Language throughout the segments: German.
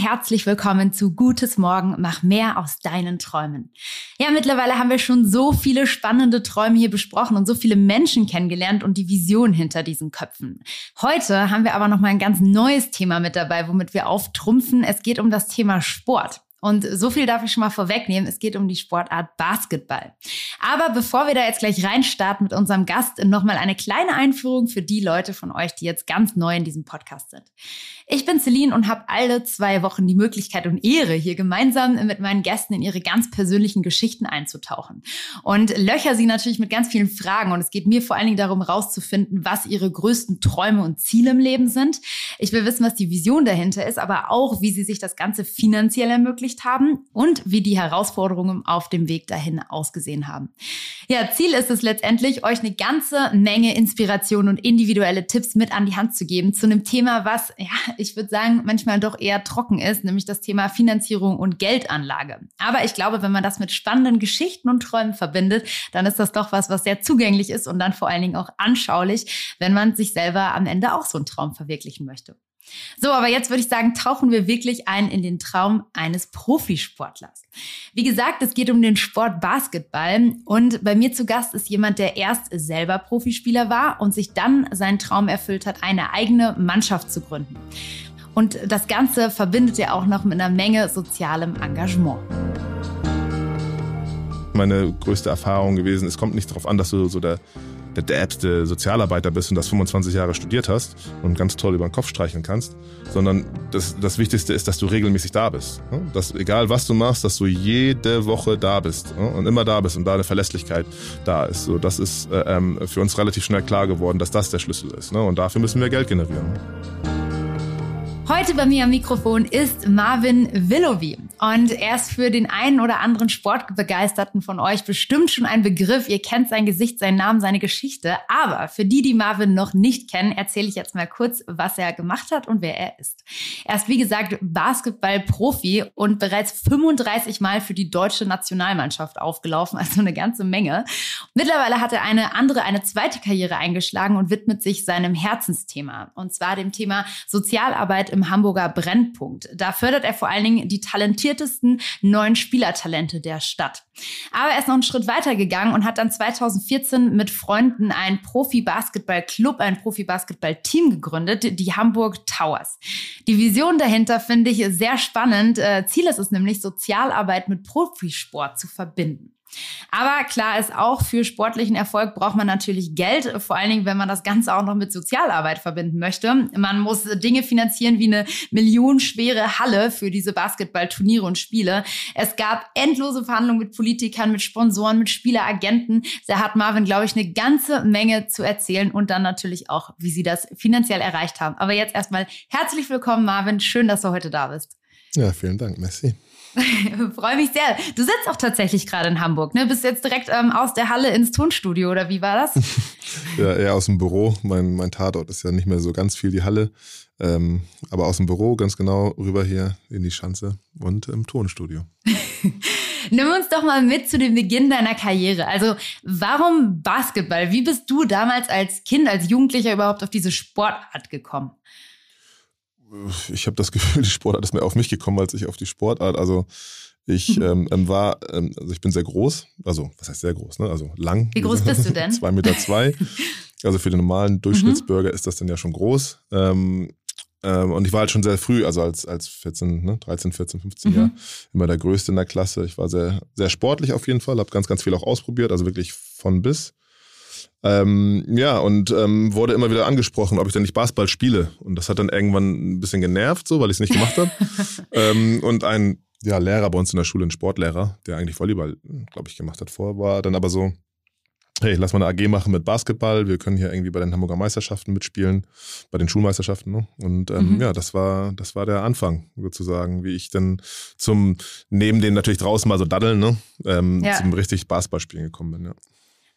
Herzlich willkommen zu Gutes Morgen, mach mehr aus deinen Träumen. Ja, mittlerweile haben wir schon so viele spannende Träume hier besprochen und so viele Menschen kennengelernt und die Vision hinter diesen Köpfen. Heute haben wir aber noch mal ein ganz neues Thema mit dabei, womit wir auftrumpfen. Es geht um das Thema Sport. Und so viel darf ich schon mal vorwegnehmen. Es geht um die Sportart Basketball. Aber bevor wir da jetzt gleich reinstarten mit unserem Gast, nochmal eine kleine Einführung für die Leute von euch, die jetzt ganz neu in diesem Podcast sind. Ich bin Celine und habe alle zwei Wochen die Möglichkeit und Ehre, hier gemeinsam mit meinen Gästen in ihre ganz persönlichen Geschichten einzutauchen. Und löcher sie natürlich mit ganz vielen Fragen. Und es geht mir vor allen Dingen darum, rauszufinden, was ihre größten Träume und Ziele im Leben sind. Ich will wissen, was die Vision dahinter ist, aber auch, wie sie sich das Ganze finanziell verwirklicht haben und wie die Herausforderungen auf dem Weg dahin ausgesehen haben. Ja, Ziel ist es letztendlich, euch eine ganze Menge Inspiration und individuelle Tipps mit an die Hand zu geben zu einem Thema, was, ja, ich würde sagen, manchmal doch eher trocken ist, nämlich das Thema Finanzierung und Geldanlage. Aber ich glaube, wenn man das mit spannenden Geschichten und Träumen verbindet, dann ist das doch was, was sehr zugänglich ist und dann vor allen Dingen auch anschaulich, wenn man sich selber am Ende auch so einen Traum verwirklichen möchte. So, aber jetzt würde ich sagen, tauchen wir wirklich ein in den Traum eines Profisportlers. Wie gesagt, es geht um den Sport Basketball und bei mir zu Gast ist jemand, der erst selber Profispieler war und sich dann seinen Traum erfüllt hat, eine eigene Mannschaft zu gründen. Und das Ganze verbindet er auch noch mit einer Menge sozialem Engagement meine größte Erfahrung gewesen. Es kommt nicht darauf an, dass du so der der derbste Sozialarbeiter bist und das 25 Jahre studiert hast und ganz toll über den Kopf streicheln kannst, sondern das, das Wichtigste ist, dass du regelmäßig da bist. Dass egal was du machst, dass du jede Woche da bist und immer da bist und da eine Verlässlichkeit da ist. So, das ist äh, ähm, für uns relativ schnell klar geworden, dass das der Schlüssel ist. Und dafür müssen wir Geld generieren. Heute bei mir am Mikrofon ist Marvin Willoughby. Und er ist für den einen oder anderen Sportbegeisterten von euch bestimmt schon ein Begriff. Ihr kennt sein Gesicht, seinen Namen, seine Geschichte. Aber für die, die Marvin noch nicht kennen, erzähle ich jetzt mal kurz, was er gemacht hat und wer er ist. Er ist, wie gesagt, Basketball-Profi und bereits 35 Mal für die deutsche Nationalmannschaft aufgelaufen, also eine ganze Menge. Mittlerweile hat er eine andere, eine zweite Karriere eingeschlagen und widmet sich seinem Herzensthema. Und zwar dem Thema Sozialarbeit im Hamburger Brennpunkt. Da fördert er vor allen Dingen die talentiertesten neuen Spielertalente der Stadt. Aber er ist noch einen Schritt weiter gegangen und hat dann 2014 mit Freunden einen Profi-Basketball-Club, ein Profi-Basketball-Team gegründet, die Hamburg Towers. Die Vision dahinter finde ich sehr spannend. Äh, Ziel ist es nämlich, Sozialarbeit mit Profisport zu verbinden. Aber klar ist auch, für sportlichen Erfolg braucht man natürlich Geld, vor allen Dingen, wenn man das Ganze auch noch mit Sozialarbeit verbinden möchte. Man muss Dinge finanzieren wie eine millionenschwere Halle für diese Basketballturniere und Spiele. Es gab endlose Verhandlungen mit Politikern, mit Sponsoren, mit Spieleragenten. Da hat Marvin, glaube ich, eine ganze Menge zu erzählen und dann natürlich auch, wie sie das finanziell erreicht haben. Aber jetzt erstmal herzlich willkommen, Marvin. Schön, dass du heute da bist. Ja, vielen Dank. Messi. Freue mich sehr. Du sitzt auch tatsächlich gerade in Hamburg, ne? Bist jetzt direkt ähm, aus der Halle ins Tonstudio oder wie war das? ja, eher aus dem Büro. Mein, mein Tatort ist ja nicht mehr so ganz viel die Halle. Ähm, aber aus dem Büro ganz genau rüber hier in die Schanze und im Tonstudio. Nimm uns doch mal mit zu dem Beginn deiner Karriere. Also, warum Basketball? Wie bist du damals als Kind, als Jugendlicher überhaupt auf diese Sportart gekommen? Ich habe das Gefühl, die Sportart ist mehr auf mich gekommen als ich auf die Sportart. Also ich mhm. ähm, ähm, war, ähm, also ich bin sehr groß, also was heißt sehr groß, ne? Also lang. Wie groß bist du denn? Zwei Meter zwei. Also für den normalen Durchschnittsbürger mhm. ist das dann ja schon groß. Ähm, ähm, und ich war halt schon sehr früh, also als, als 14, ne, 13, 14, 15 mhm. Jahre, immer der Größte in der Klasse. Ich war sehr, sehr sportlich auf jeden Fall, habe ganz, ganz viel auch ausprobiert, also wirklich von bis. Ähm, ja, und ähm, wurde immer wieder angesprochen, ob ich denn nicht Basketball spiele. Und das hat dann irgendwann ein bisschen genervt, so, weil ich es nicht gemacht habe. ähm, und ein ja, Lehrer bei uns in der Schule, ein Sportlehrer, der eigentlich Volleyball, glaube ich, gemacht hat vor, war dann aber so, hey, lass mal eine AG machen mit Basketball. Wir können hier irgendwie bei den Hamburger Meisterschaften mitspielen, bei den Schulmeisterschaften. Ne? Und ähm, mhm. ja, das war, das war der Anfang sozusagen, wie ich dann zum, neben den natürlich draußen mal so daddeln, ne? ähm, ja. zum richtig Basketballspielen gekommen bin. Ja.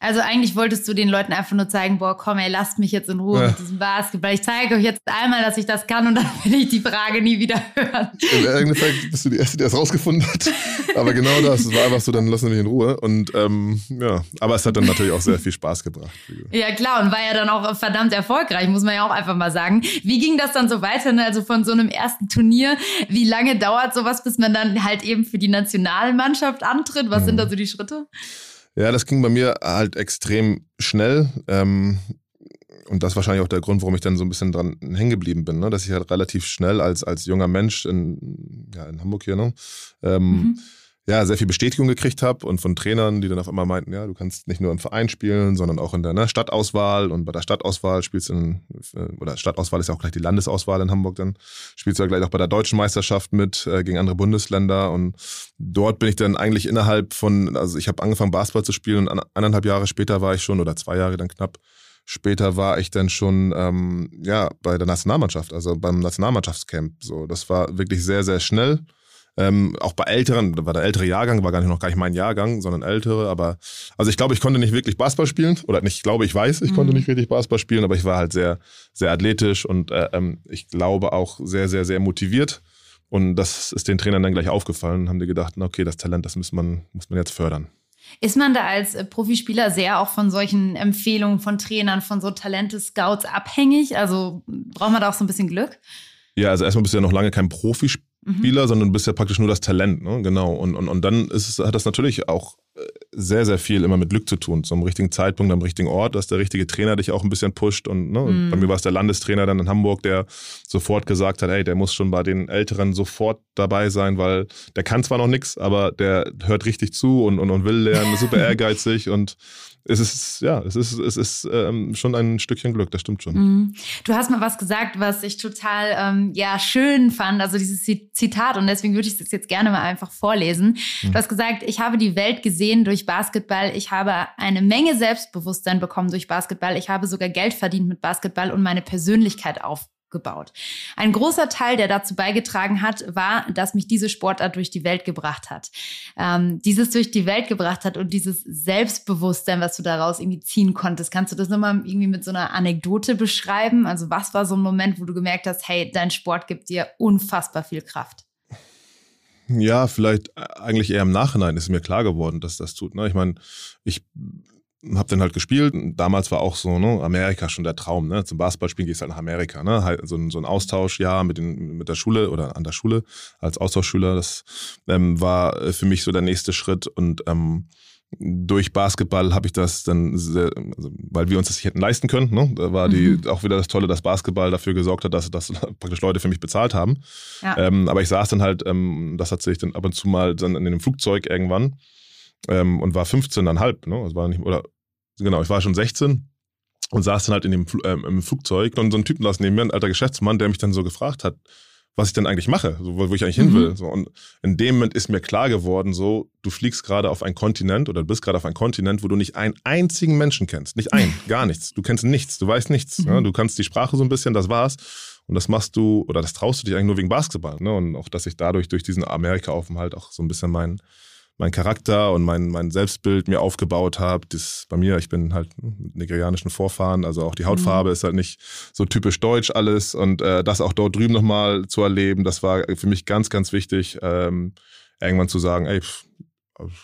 Also eigentlich wolltest du den Leuten einfach nur zeigen, boah, komm, ey, lasst mich jetzt in Ruhe ja. mit diesem Basketball. Ich zeige euch jetzt einmal, dass ich das kann und dann will ich die Frage nie wieder hören. Im Endeffekt bist du die Erste, die das rausgefunden hat. Aber genau das, es war einfach so, dann lassen wir mich in Ruhe. Und ähm, ja, aber es hat dann natürlich auch sehr viel Spaß gebracht. Ja klar, und war ja dann auch verdammt erfolgreich, muss man ja auch einfach mal sagen. Wie ging das dann so weiter? Ne? Also von so einem ersten Turnier, wie lange dauert sowas, bis man dann halt eben für die Nationalmannschaft antritt? Was mhm. sind da so die Schritte? Ja, das ging bei mir halt extrem schnell. Ähm, und das ist wahrscheinlich auch der Grund, warum ich dann so ein bisschen dran hängen geblieben bin, ne? dass ich halt relativ schnell als, als junger Mensch in, ja, in Hamburg hier, ne? Ähm, mhm ja, sehr viel Bestätigung gekriegt habe und von Trainern, die dann auf einmal meinten, ja, du kannst nicht nur im Verein spielen, sondern auch in der ne, Stadtauswahl und bei der Stadtauswahl spielst du, in, äh, oder Stadtauswahl ist ja auch gleich die Landesauswahl in Hamburg, dann spielst du ja gleich auch bei der deutschen Meisterschaft mit äh, gegen andere Bundesländer und dort bin ich dann eigentlich innerhalb von, also ich habe angefangen Basketball zu spielen und anderthalb Jahre später war ich schon, oder zwei Jahre dann knapp, Später war ich dann schon ähm, ja bei der Nationalmannschaft, also beim Nationalmannschaftscamp. So, das war wirklich sehr sehr schnell. Ähm, auch bei älteren, war der ältere Jahrgang, war gar nicht noch gar nicht mein Jahrgang, sondern ältere, aber also ich glaube, ich konnte nicht wirklich Basketball spielen oder nicht, ich glaube, ich weiß, ich mhm. konnte nicht wirklich Basketball spielen, aber ich war halt sehr, sehr athletisch und äh, ähm, ich glaube auch sehr, sehr, sehr motiviert. Und das ist den Trainern dann gleich aufgefallen, haben die gedacht, okay, das Talent, das muss man, muss man jetzt fördern. Ist man da als äh, Profispieler sehr auch von solchen Empfehlungen von Trainern, von so Talente-Scouts abhängig? Also braucht man da auch so ein bisschen Glück? Ja, also erstmal bist du ja noch lange kein Profispieler Spieler, mhm. sondern du bist ja praktisch nur das Talent, ne? Genau. Und, und, und dann ist es, hat das natürlich auch äh, sehr, sehr viel immer mit Glück zu tun. Zum richtigen Zeitpunkt, am richtigen Ort, dass der richtige Trainer dich auch ein bisschen pusht. Und ne? Mhm. bei mir war es der Landestrainer dann in Hamburg, der sofort gesagt hat, hey, der muss schon bei den Älteren sofort dabei sein, weil der kann zwar noch nichts, aber der hört richtig zu und, und, und will lernen, ist super ehrgeizig und es ist, ja, es ist, es ist ähm, schon ein Stückchen Glück, das stimmt schon. Mhm. Du hast mal was gesagt, was ich total ähm, ja, schön fand, also dieses Zitat, und deswegen würde ich es jetzt gerne mal einfach vorlesen. Mhm. Du hast gesagt, ich habe die Welt gesehen durch Basketball, ich habe eine Menge Selbstbewusstsein bekommen durch Basketball, ich habe sogar Geld verdient mit Basketball und meine Persönlichkeit auf, gebaut. Ein großer Teil, der dazu beigetragen hat, war, dass mich diese Sportart durch die Welt gebracht hat. Ähm, dieses durch die Welt gebracht hat und dieses Selbstbewusstsein, was du daraus irgendwie ziehen konntest. Kannst du das nochmal irgendwie mit so einer Anekdote beschreiben? Also was war so ein Moment, wo du gemerkt hast, hey, dein Sport gibt dir unfassbar viel Kraft? Ja, vielleicht äh, eigentlich eher im Nachhinein ist mir klar geworden, dass das tut. Ne? Ich meine, ich hab dann halt gespielt. Damals war auch so, ne, Amerika schon der Traum, ne? Zum Basketballspielen gehst du halt nach Amerika, ne? Halt so, ein, so ein Austauschjahr mit, den, mit der Schule oder an der Schule als Austauschschüler. Das ähm, war für mich so der nächste Schritt. Und ähm, durch Basketball habe ich das dann, sehr, also, weil wir uns das nicht hätten leisten können, ne? Da war die mhm. auch wieder das Tolle, dass Basketball dafür gesorgt hat, dass, dass praktisch Leute für mich bezahlt haben. Ja. Ähm, aber ich saß dann halt, ähm, das hat sich dann ab und zu mal dann in einem Flugzeug irgendwann ähm, und war 15,5, ne? Also war nicht, oder genau, ich war schon 16 und saß dann halt in dem ähm, im Flugzeug und so ein Typ saß neben mir, ein alter Geschäftsmann, der mich dann so gefragt hat, was ich denn eigentlich mache, so, wo, ich eigentlich mhm. hin will. So, und in dem Moment ist mir klar geworden, so, du fliegst gerade auf einen Kontinent oder du bist gerade auf einen Kontinent, wo du nicht einen einzigen Menschen kennst. Nicht einen, gar nichts. Du kennst nichts, du weißt nichts. Mhm. Ja? Du kannst die Sprache so ein bisschen, das war's. Und das machst du, oder das traust du dich eigentlich nur wegen Basketball. Ne? Und auch, dass ich dadurch durch diesen Amerika-Aufenthalt auch so ein bisschen mein, mein Charakter und mein, mein Selbstbild mir aufgebaut habe. Das bei mir, ich bin halt mit nigerianischen Vorfahren, also auch die Hautfarbe mhm. ist halt nicht so typisch deutsch alles und äh, das auch dort drüben nochmal zu erleben, das war für mich ganz, ganz wichtig, ähm, irgendwann zu sagen, ey, pff,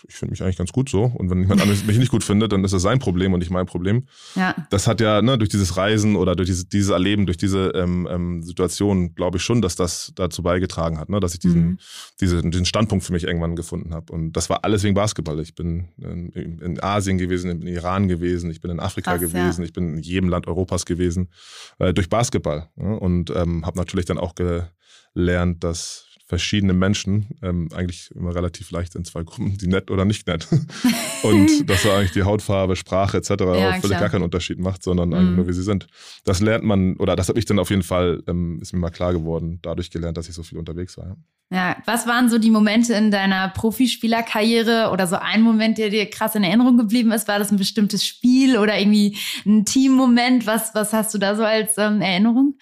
ich finde mich eigentlich ganz gut so. Und wenn jemand anderes mich nicht gut findet, dann ist das sein Problem und nicht mein Problem. Ja. Das hat ja ne, durch dieses Reisen oder durch diese, dieses Erleben, durch diese ähm, ähm, Situation, glaube ich schon, dass das dazu beigetragen hat, ne, dass ich diesen, mhm. diese, diesen Standpunkt für mich irgendwann gefunden habe. Und das war alles wegen Basketball. Ich bin in, in Asien gewesen, in Iran gewesen, ich bin in Afrika Krass, gewesen, ja. ich bin in jedem Land Europas gewesen, äh, durch Basketball. Ne? Und ähm, habe natürlich dann auch gelernt, dass verschiedene Menschen ähm, eigentlich immer relativ leicht in zwei Gruppen, die nett oder nicht nett. und dass da eigentlich die Hautfarbe, Sprache etc. Ja, völlig gar keinen Unterschied macht, sondern mhm. eigentlich nur wie sie sind. Das lernt man, oder das habe ich dann auf jeden Fall, ähm, ist mir mal klar geworden, dadurch gelernt, dass ich so viel unterwegs war. Ja. Ja, was waren so die Momente in deiner Profispielerkarriere oder so ein Moment, der dir krass in Erinnerung geblieben ist? War das ein bestimmtes Spiel oder irgendwie ein Teammoment? Was, was hast du da so als ähm, Erinnerung?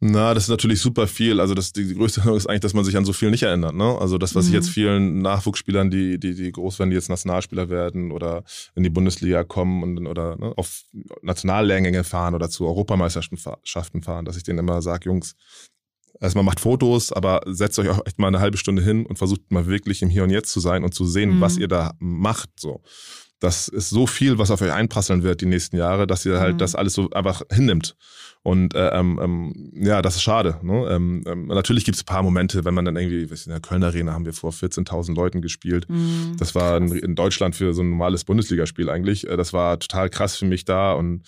Na, das ist natürlich super viel. Also das, die größte Änderung ist eigentlich, dass man sich an so viel nicht erinnert. Ne? Also das, was mhm. ich jetzt vielen Nachwuchsspielern, die, die, die groß werden, die jetzt Nationalspieler werden oder in die Bundesliga kommen und oder ne, auf Nationallehrgänge fahren oder zu Europameisterschaften fahren, dass ich denen immer sage, Jungs, erstmal macht Fotos, aber setzt euch auch echt mal eine halbe Stunde hin und versucht mal wirklich im Hier und Jetzt zu sein und zu sehen, mhm. was ihr da macht. So das ist so viel, was auf euch einprasseln wird die nächsten Jahre, dass ihr halt mhm. das alles so einfach hinnimmt. Und äh, ähm, ähm, ja, das ist schade. Ne? Ähm, ähm, natürlich gibt es ein paar Momente, wenn man dann irgendwie, in der Kölner Arena haben wir vor 14.000 Leuten gespielt. Mhm. Das war in, in, Deutschland für so ein normales Bundesligaspiel eigentlich. Äh, das war total krass für mich da und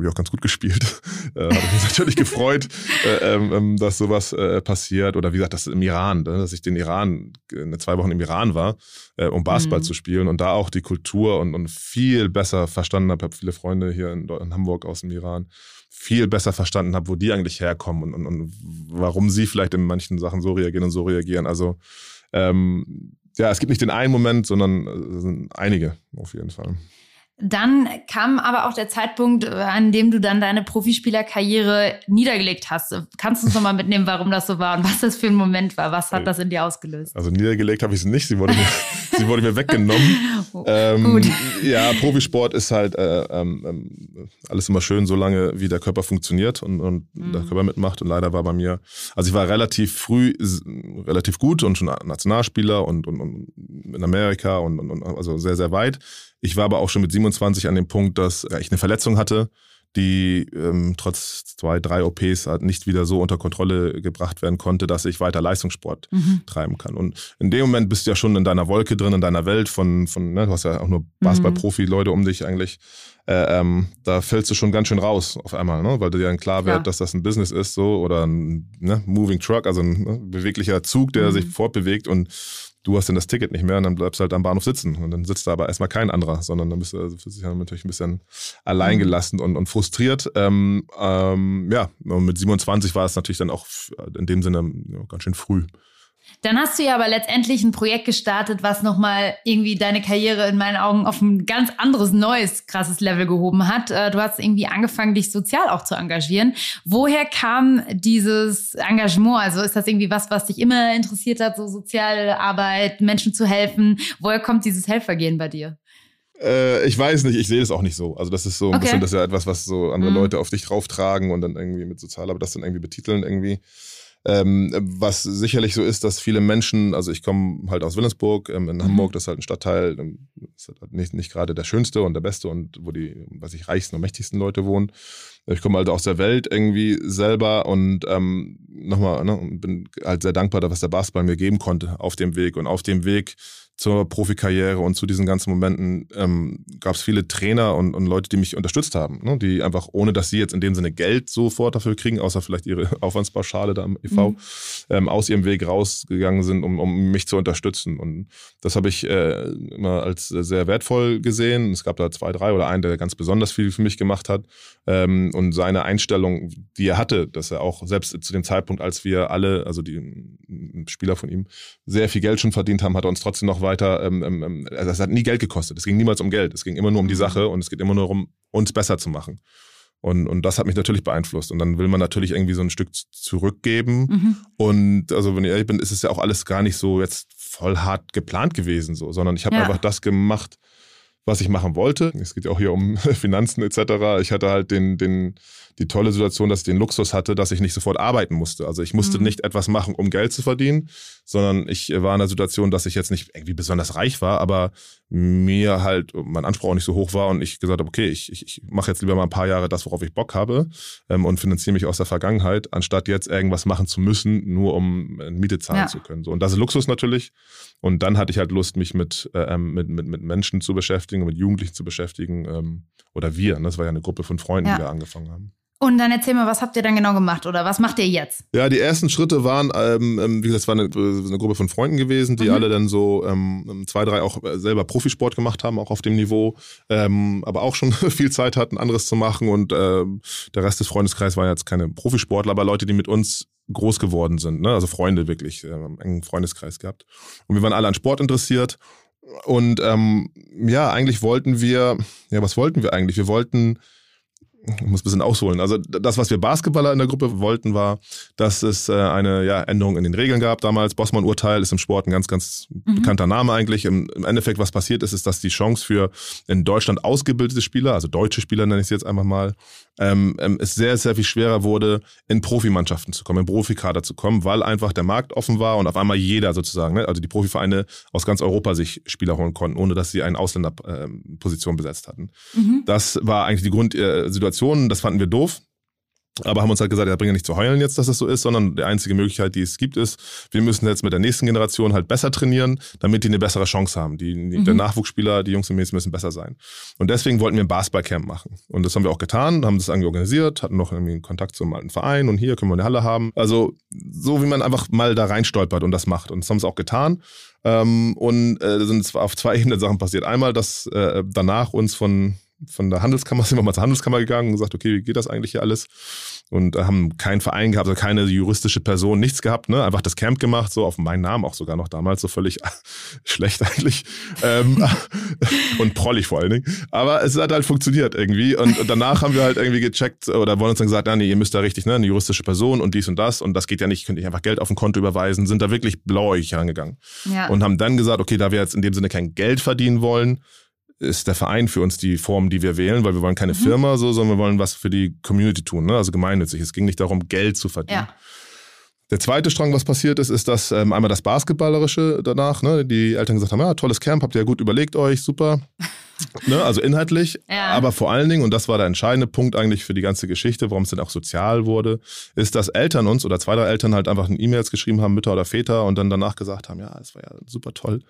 habe ich auch ganz gut gespielt. äh, habe mich natürlich gefreut, äh, ähm, ähm, dass sowas äh, passiert. Oder wie gesagt, das im Iran, ne? dass ich den Iran, äh, zwei Wochen im Iran war, äh, um Basketball mhm. zu spielen und da auch die Kultur und, und viel besser verstanden habe. Ich habe viele Freunde hier in, in, Hamburg aus dem Iran, viel besser verstanden habe, wo die eigentlich herkommen und, und, und warum sie vielleicht in manchen Sachen so reagieren und so reagieren. Also ähm, ja, es gibt nicht den einen Moment, sondern äh, es sind einige auf jeden Fall. Dann kam aber auch der Zeitpunkt, äh, an dem du dann deine Profispielerkarriere niedergelegt hast. Kannst du uns nochmal mitnehmen, warum das so war und was das für ein Moment war? Was hat das in dir ausgelöst? Also niedergelegt habe ich sie nicht, sie wurde mir, sie wurde mir weggenommen. Oh, ähm, Gut. Ja, Profisport ist halt äh, ähm, ähm, alles immer schön, solange wie der Körper funktioniert und, und mhm. der Körper mitmacht. Und leider war bei mir, also ich war relativ früh relativ gut und schon Nationalspieler und, und, und in Amerika und, und also sehr, sehr weit. Ich war aber auch schon mit 27 an dem Punkt, dass ich eine Verletzung hatte, die ähm, trotz zwei, drei OPs halt nicht wieder so unter Kontrolle gebracht werden konnte, dass ich weiter Leistungssport mhm. treiben kann. Und in dem Moment bist du ja schon in deiner Wolke drin, in deiner Welt von, von ne, du hast ja auch nur Basketball-Profi-Leute um dich eigentlich. Äh, ähm, da fällst du schon ganz schön raus auf einmal, ne? weil dir dann klar wird, ja. dass das ein Business ist so oder ein ne, Moving Truck, also ein ne, beweglicher Zug, der mhm. sich fortbewegt und du hast dann das Ticket nicht mehr und dann bleibst du halt am Bahnhof sitzen. Und dann sitzt da aber erstmal kein anderer, sondern dann bist du also für sich natürlich ein bisschen alleingelassen mhm. und, und frustriert. Ähm, ähm, ja, und mit 27 war es natürlich dann auch in dem Sinne ganz schön früh. Dann hast du ja aber letztendlich ein Projekt gestartet, was nochmal irgendwie deine Karriere in meinen Augen auf ein ganz anderes, neues, krasses Level gehoben hat. Äh, du hast irgendwie angefangen, dich sozial auch zu engagieren. Woher kam dieses Engagement? Also ist das irgendwie was, was dich immer interessiert hat, so soziale Arbeit, Menschen zu helfen? Woher kommt dieses Helfergehen bei dir? Äh, ich weiß nicht, ich sehe es auch nicht so. Also das ist so ein okay. bisschen, das ist ja etwas, was so andere mhm. Leute auf dich drauftragen und dann irgendwie mit Sozialarbeit das dann irgendwie betiteln irgendwie. Ähm, was sicherlich so ist, dass viele Menschen, also ich komme halt aus Willensburg, ähm, in mhm. Hamburg, das ist halt ein Stadtteil, ähm, ist halt nicht, nicht gerade der schönste und der beste und wo die, was ich, reichsten und mächtigsten Leute wohnen. Ich komme halt aus der Welt irgendwie selber und ähm, nochmal, ne, bin halt sehr dankbar, was der Basketball mir geben konnte auf dem Weg. Und auf dem Weg zur Profikarriere und zu diesen ganzen Momenten ähm, gab es viele Trainer und, und Leute, die mich unterstützt haben, ne? die einfach, ohne dass sie jetzt in dem Sinne Geld sofort dafür kriegen, außer vielleicht ihre Aufwandspauschale da im e.V., mhm. ähm, aus ihrem Weg rausgegangen sind, um, um mich zu unterstützen. Und das habe ich äh, immer als sehr wertvoll gesehen. Es gab da zwei, drei oder einen, der ganz besonders viel für mich gemacht hat. Ähm, und seine Einstellung, die er hatte, dass er auch selbst zu dem Zeitpunkt, als wir alle, also die Spieler von ihm, sehr viel Geld schon verdient haben, hat er uns trotzdem noch weiter weiter, ähm, ähm, ähm, also es hat nie Geld gekostet. Es ging niemals um Geld. Es ging immer nur um die mhm. Sache und es geht immer nur darum, uns besser zu machen. Und, und das hat mich natürlich beeinflusst. Und dann will man natürlich irgendwie so ein Stück zurückgeben. Mhm. Und also, wenn ich ehrlich bin, ist es ja auch alles gar nicht so jetzt voll hart geplant gewesen, so, sondern ich habe ja. einfach das gemacht, was ich machen wollte. Es geht ja auch hier um Finanzen etc. Ich hatte halt den, den, die tolle Situation, dass ich den Luxus hatte, dass ich nicht sofort arbeiten musste. Also ich musste mhm. nicht etwas machen, um Geld zu verdienen, sondern ich war in der Situation, dass ich jetzt nicht irgendwie besonders reich war, aber mir halt mein Anspruch auch nicht so hoch war und ich gesagt habe, okay, ich, ich, ich mache jetzt lieber mal ein paar Jahre das, worauf ich Bock habe ähm, und finanziere mich aus der Vergangenheit, anstatt jetzt irgendwas machen zu müssen, nur um Miete zahlen ja. zu können. So, und das ist Luxus natürlich. Und dann hatte ich halt Lust, mich mit, äh, ähm, mit, mit, mit Menschen zu beschäftigen, mit Jugendlichen zu beschäftigen. Ähm, oder wir, ne? das war ja eine Gruppe von Freunden, ja. die wir angefangen haben. Und dann erzähl mal, was habt ihr dann genau gemacht oder was macht ihr jetzt? Ja, die ersten Schritte waren, ähm, ähm wie gesagt, es war eine, eine, Gruppe von Freunden gewesen, die mhm. alle dann so ähm, zwei, drei auch selber Profisport gemacht haben, auch auf dem Niveau, ähm, aber auch schon viel Zeit hatten, anderes zu machen. Und ähm, der Rest des Freundeskreises war jetzt keine Profisportler, aber Leute, die mit uns groß geworden sind, ne? also Freunde wirklich, äh, einen engen Freundeskreis gehabt. Und wir waren alle an Sport interessiert. Und ähm, ja, eigentlich wollten wir, ja, was wollten wir eigentlich? Wir wollten ich muss ein bisschen ausholen. Also das, was wir Basketballer in der Gruppe wollten, war, dass es äh, eine ja, Änderung in den Regeln gab damals. Bossmann-Urteil ist im Sport ein ganz, ganz mhm. bekannter Name eigentlich. Im, Im, Endeffekt, was passiert ist, ist, dass die Chance für in Deutschland ausgebildete Spieler, also deutsche Spieler nenne ich sie jetzt einfach mal, ähm, ähm, es sehr, sehr viel schwerer wurde, in Profimannschaften zu kommen, in Profikader zu kommen, weil einfach der Markt offen war und auf einmal jeder sozusagen, ne, also die Profivereine aus ganz Europa sich Spieler holen konnten, ohne dass sie eine Ausländerposition äh, besetzt hatten. Mhm. Das war eigentlich die Grundsituation, das fanden wir doof. Aber haben uns halt gesagt, ja, bringt ja nicht zu heulen jetzt, dass das so ist, sondern die einzige Möglichkeit, die es gibt, ist, wir müssen jetzt mit der nächsten Generation halt besser trainieren, damit die eine bessere Chance haben. Die, mhm. Der Nachwuchsspieler, die Jungs und Mädchen müssen besser sein. Und deswegen wollten wir ein Basketballcamp machen. Und das haben wir auch getan, haben das irgendwie organisiert, hatten noch irgendwie Kontakt zum alten Verein und hier können wir eine Halle haben. Also so, wie man einfach mal da reinstolpert und das macht. Und das haben sie auch getan. Ähm, und äh, sind auf zwei Ebenen Sachen passiert. Einmal, dass äh, danach uns von von der Handelskammer sind wir mal zur Handelskammer gegangen und gesagt, okay, wie geht das eigentlich hier alles? Und äh, haben keinen Verein gehabt, also keine juristische Person, nichts gehabt, ne? Einfach das Camp gemacht, so auf meinen Namen auch sogar noch damals, so völlig schlecht eigentlich. Ähm, und prollig vor allen Dingen. Aber es hat halt funktioniert irgendwie. Und, und, danach haben wir halt irgendwie gecheckt oder wollen uns dann gesagt, ja, nee, ihr müsst da richtig, ne, eine juristische Person und dies und das. Und das geht ja nicht, könnt ihr einfach Geld auf ein Konto überweisen, sind da wirklich blauig herangegangen. Ja. Und haben dann gesagt, okay, da wir jetzt in dem Sinne kein Geld verdienen wollen, ist der Verein für uns die Form, die wir wählen, weil wir wollen keine mhm. Firma so, sondern wir wollen was für die Community tun, ne? also gemeinnützig. Es ging nicht darum, Geld zu verdienen. Ja. Der zweite Strang, was passiert ist, ist, dass ähm, einmal das Basketballerische danach, ne, die Eltern gesagt haben, ja, tolles Camp, habt ihr ja gut überlegt euch, super. Ne, also inhaltlich, ja. aber vor allen Dingen, und das war der entscheidende Punkt eigentlich für die ganze Geschichte, warum es dann auch sozial wurde, ist, dass Eltern uns oder zwei, drei Eltern halt einfach E-Mails geschrieben haben, Mütter oder Väter, und dann danach gesagt haben, ja, es war ja super toll.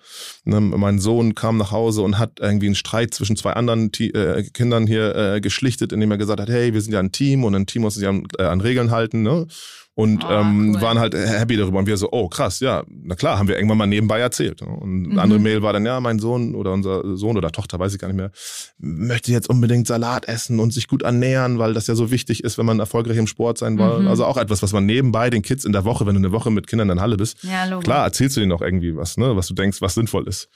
Ne, mein Sohn kam nach Hause und hat irgendwie einen Streit zwischen zwei anderen T äh, Kindern hier äh, geschlichtet, indem er gesagt hat, hey, wir sind ja ein Team und ein Team muss sich an, äh, an Regeln halten. Ne? Und oh, ähm, cool. waren halt happy darüber. Und wir so, oh krass, ja, na klar, haben wir irgendwann mal nebenbei erzählt. Und mhm. andere Mail war dann, ja, mein Sohn oder unser Sohn oder Tochter, weiß ich gar nicht mehr, möchte jetzt unbedingt Salat essen und sich gut ernähren, weil das ja so wichtig ist, wenn man erfolgreich im Sport sein will. Mhm. Also auch etwas, was man nebenbei den Kids in der Woche, wenn du eine Woche mit Kindern in der Halle bist, ja, klar erzählst du denen auch irgendwie was, ne, was du denkst, was sinnvoll ist.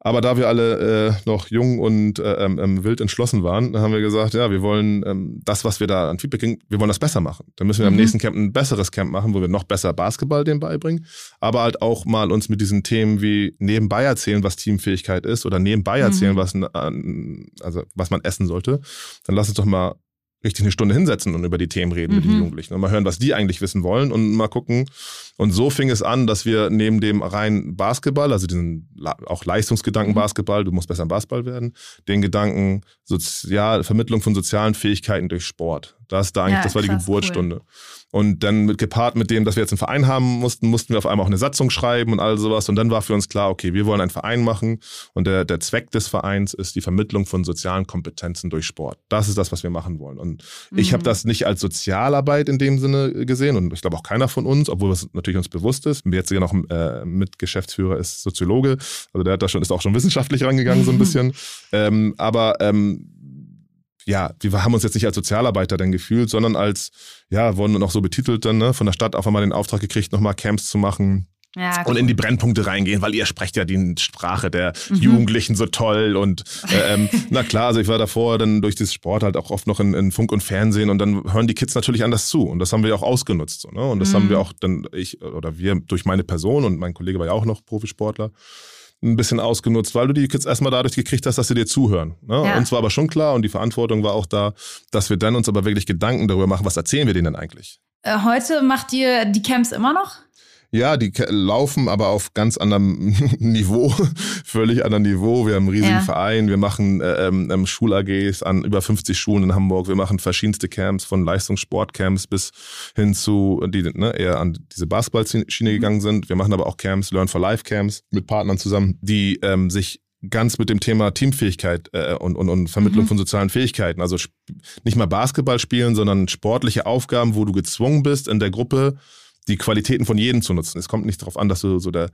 Aber da wir alle äh, noch jung und äh, ähm, ähm, wild entschlossen waren, haben wir gesagt, ja, wir wollen ähm, das, was wir da an Feedback kriegen, wir wollen das besser machen. Dann müssen wir mhm. am nächsten Camp ein besseres Camp machen, wo wir noch besser Basketball dem beibringen, aber halt auch mal uns mit diesen Themen wie nebenbei erzählen, was Teamfähigkeit ist oder nebenbei erzählen, mhm. was, also, was man essen sollte. Dann lass uns doch mal richtig eine Stunde hinsetzen und über die Themen reden mhm. mit den mhm. Jugendlichen und mal hören, was die eigentlich wissen wollen und mal gucken. Und so fing es an, dass wir neben dem rein Basketball, also diesen auch Leistungsgedanken mhm. Basketball, du musst besser im Basketball werden, den Gedanken Sozial, Vermittlung von sozialen Fähigkeiten durch Sport. Das, da eigentlich, ja, das war die Geburtsstunde. Cool. Und dann mit, gepaart mit dem, dass wir jetzt einen Verein haben mussten, mussten wir auf einmal auch eine Satzung schreiben und all sowas. Und dann war für uns klar, okay, wir wollen einen Verein machen. Und der, der Zweck des Vereins ist die Vermittlung von sozialen Kompetenzen durch Sport. Das ist das, was wir machen wollen. Und mhm. ich habe das nicht als Sozialarbeit in dem Sinne gesehen und ich glaube auch keiner von uns, obwohl es natürlich uns bewusst ist. Jetzt sogar noch äh, Mitgeschäftsführer ist Soziologe. Also der hat da schon, ist auch schon wissenschaftlich rangegangen so ein bisschen. ähm, aber ähm, ja, wir haben uns jetzt nicht als Sozialarbeiter dann gefühlt, sondern als, ja, wurden noch so betitelt dann, ne, von der Stadt auf einmal den Auftrag gekriegt, nochmal Camps zu machen. Ja, cool. Und in die Brennpunkte reingehen, weil ihr sprecht ja die Sprache der mhm. Jugendlichen so toll und äh, ähm, na klar, also ich war davor dann durch dieses Sport halt auch oft noch in, in, Funk und Fernsehen und dann hören die Kids natürlich anders zu und das haben wir auch ausgenutzt so, ne? und das mhm. haben wir auch dann ich oder wir durch meine Person und mein Kollege war ja auch noch Profisportler ein bisschen ausgenutzt, weil du die Kids erstmal dadurch gekriegt hast, dass sie dir zuhören. Ne? Ja. Uns war aber schon klar und die Verantwortung war auch da, dass wir dann uns aber wirklich Gedanken darüber machen, was erzählen wir denen denn eigentlich? Äh, heute macht ihr die Camps immer noch? Ja, die laufen aber auf ganz anderem Niveau, völlig anderem Niveau. Wir haben einen riesigen ja. Verein, wir machen äh, ähm, ähm Schul-AGs an über 50 Schulen in Hamburg, wir machen verschiedenste Camps, von Leistungssportcamps bis hin zu, die ne, eher an diese Basketballschiene mhm. gegangen sind. Wir machen aber auch Camps, Learn for Life Camps mit Partnern zusammen, die ähm, sich ganz mit dem Thema Teamfähigkeit äh, und, und, und Vermittlung mhm. von sozialen Fähigkeiten. Also nicht mal Basketball spielen, sondern sportliche Aufgaben, wo du gezwungen bist, in der Gruppe die Qualitäten von jedem zu nutzen. Es kommt nicht darauf an, dass du so der,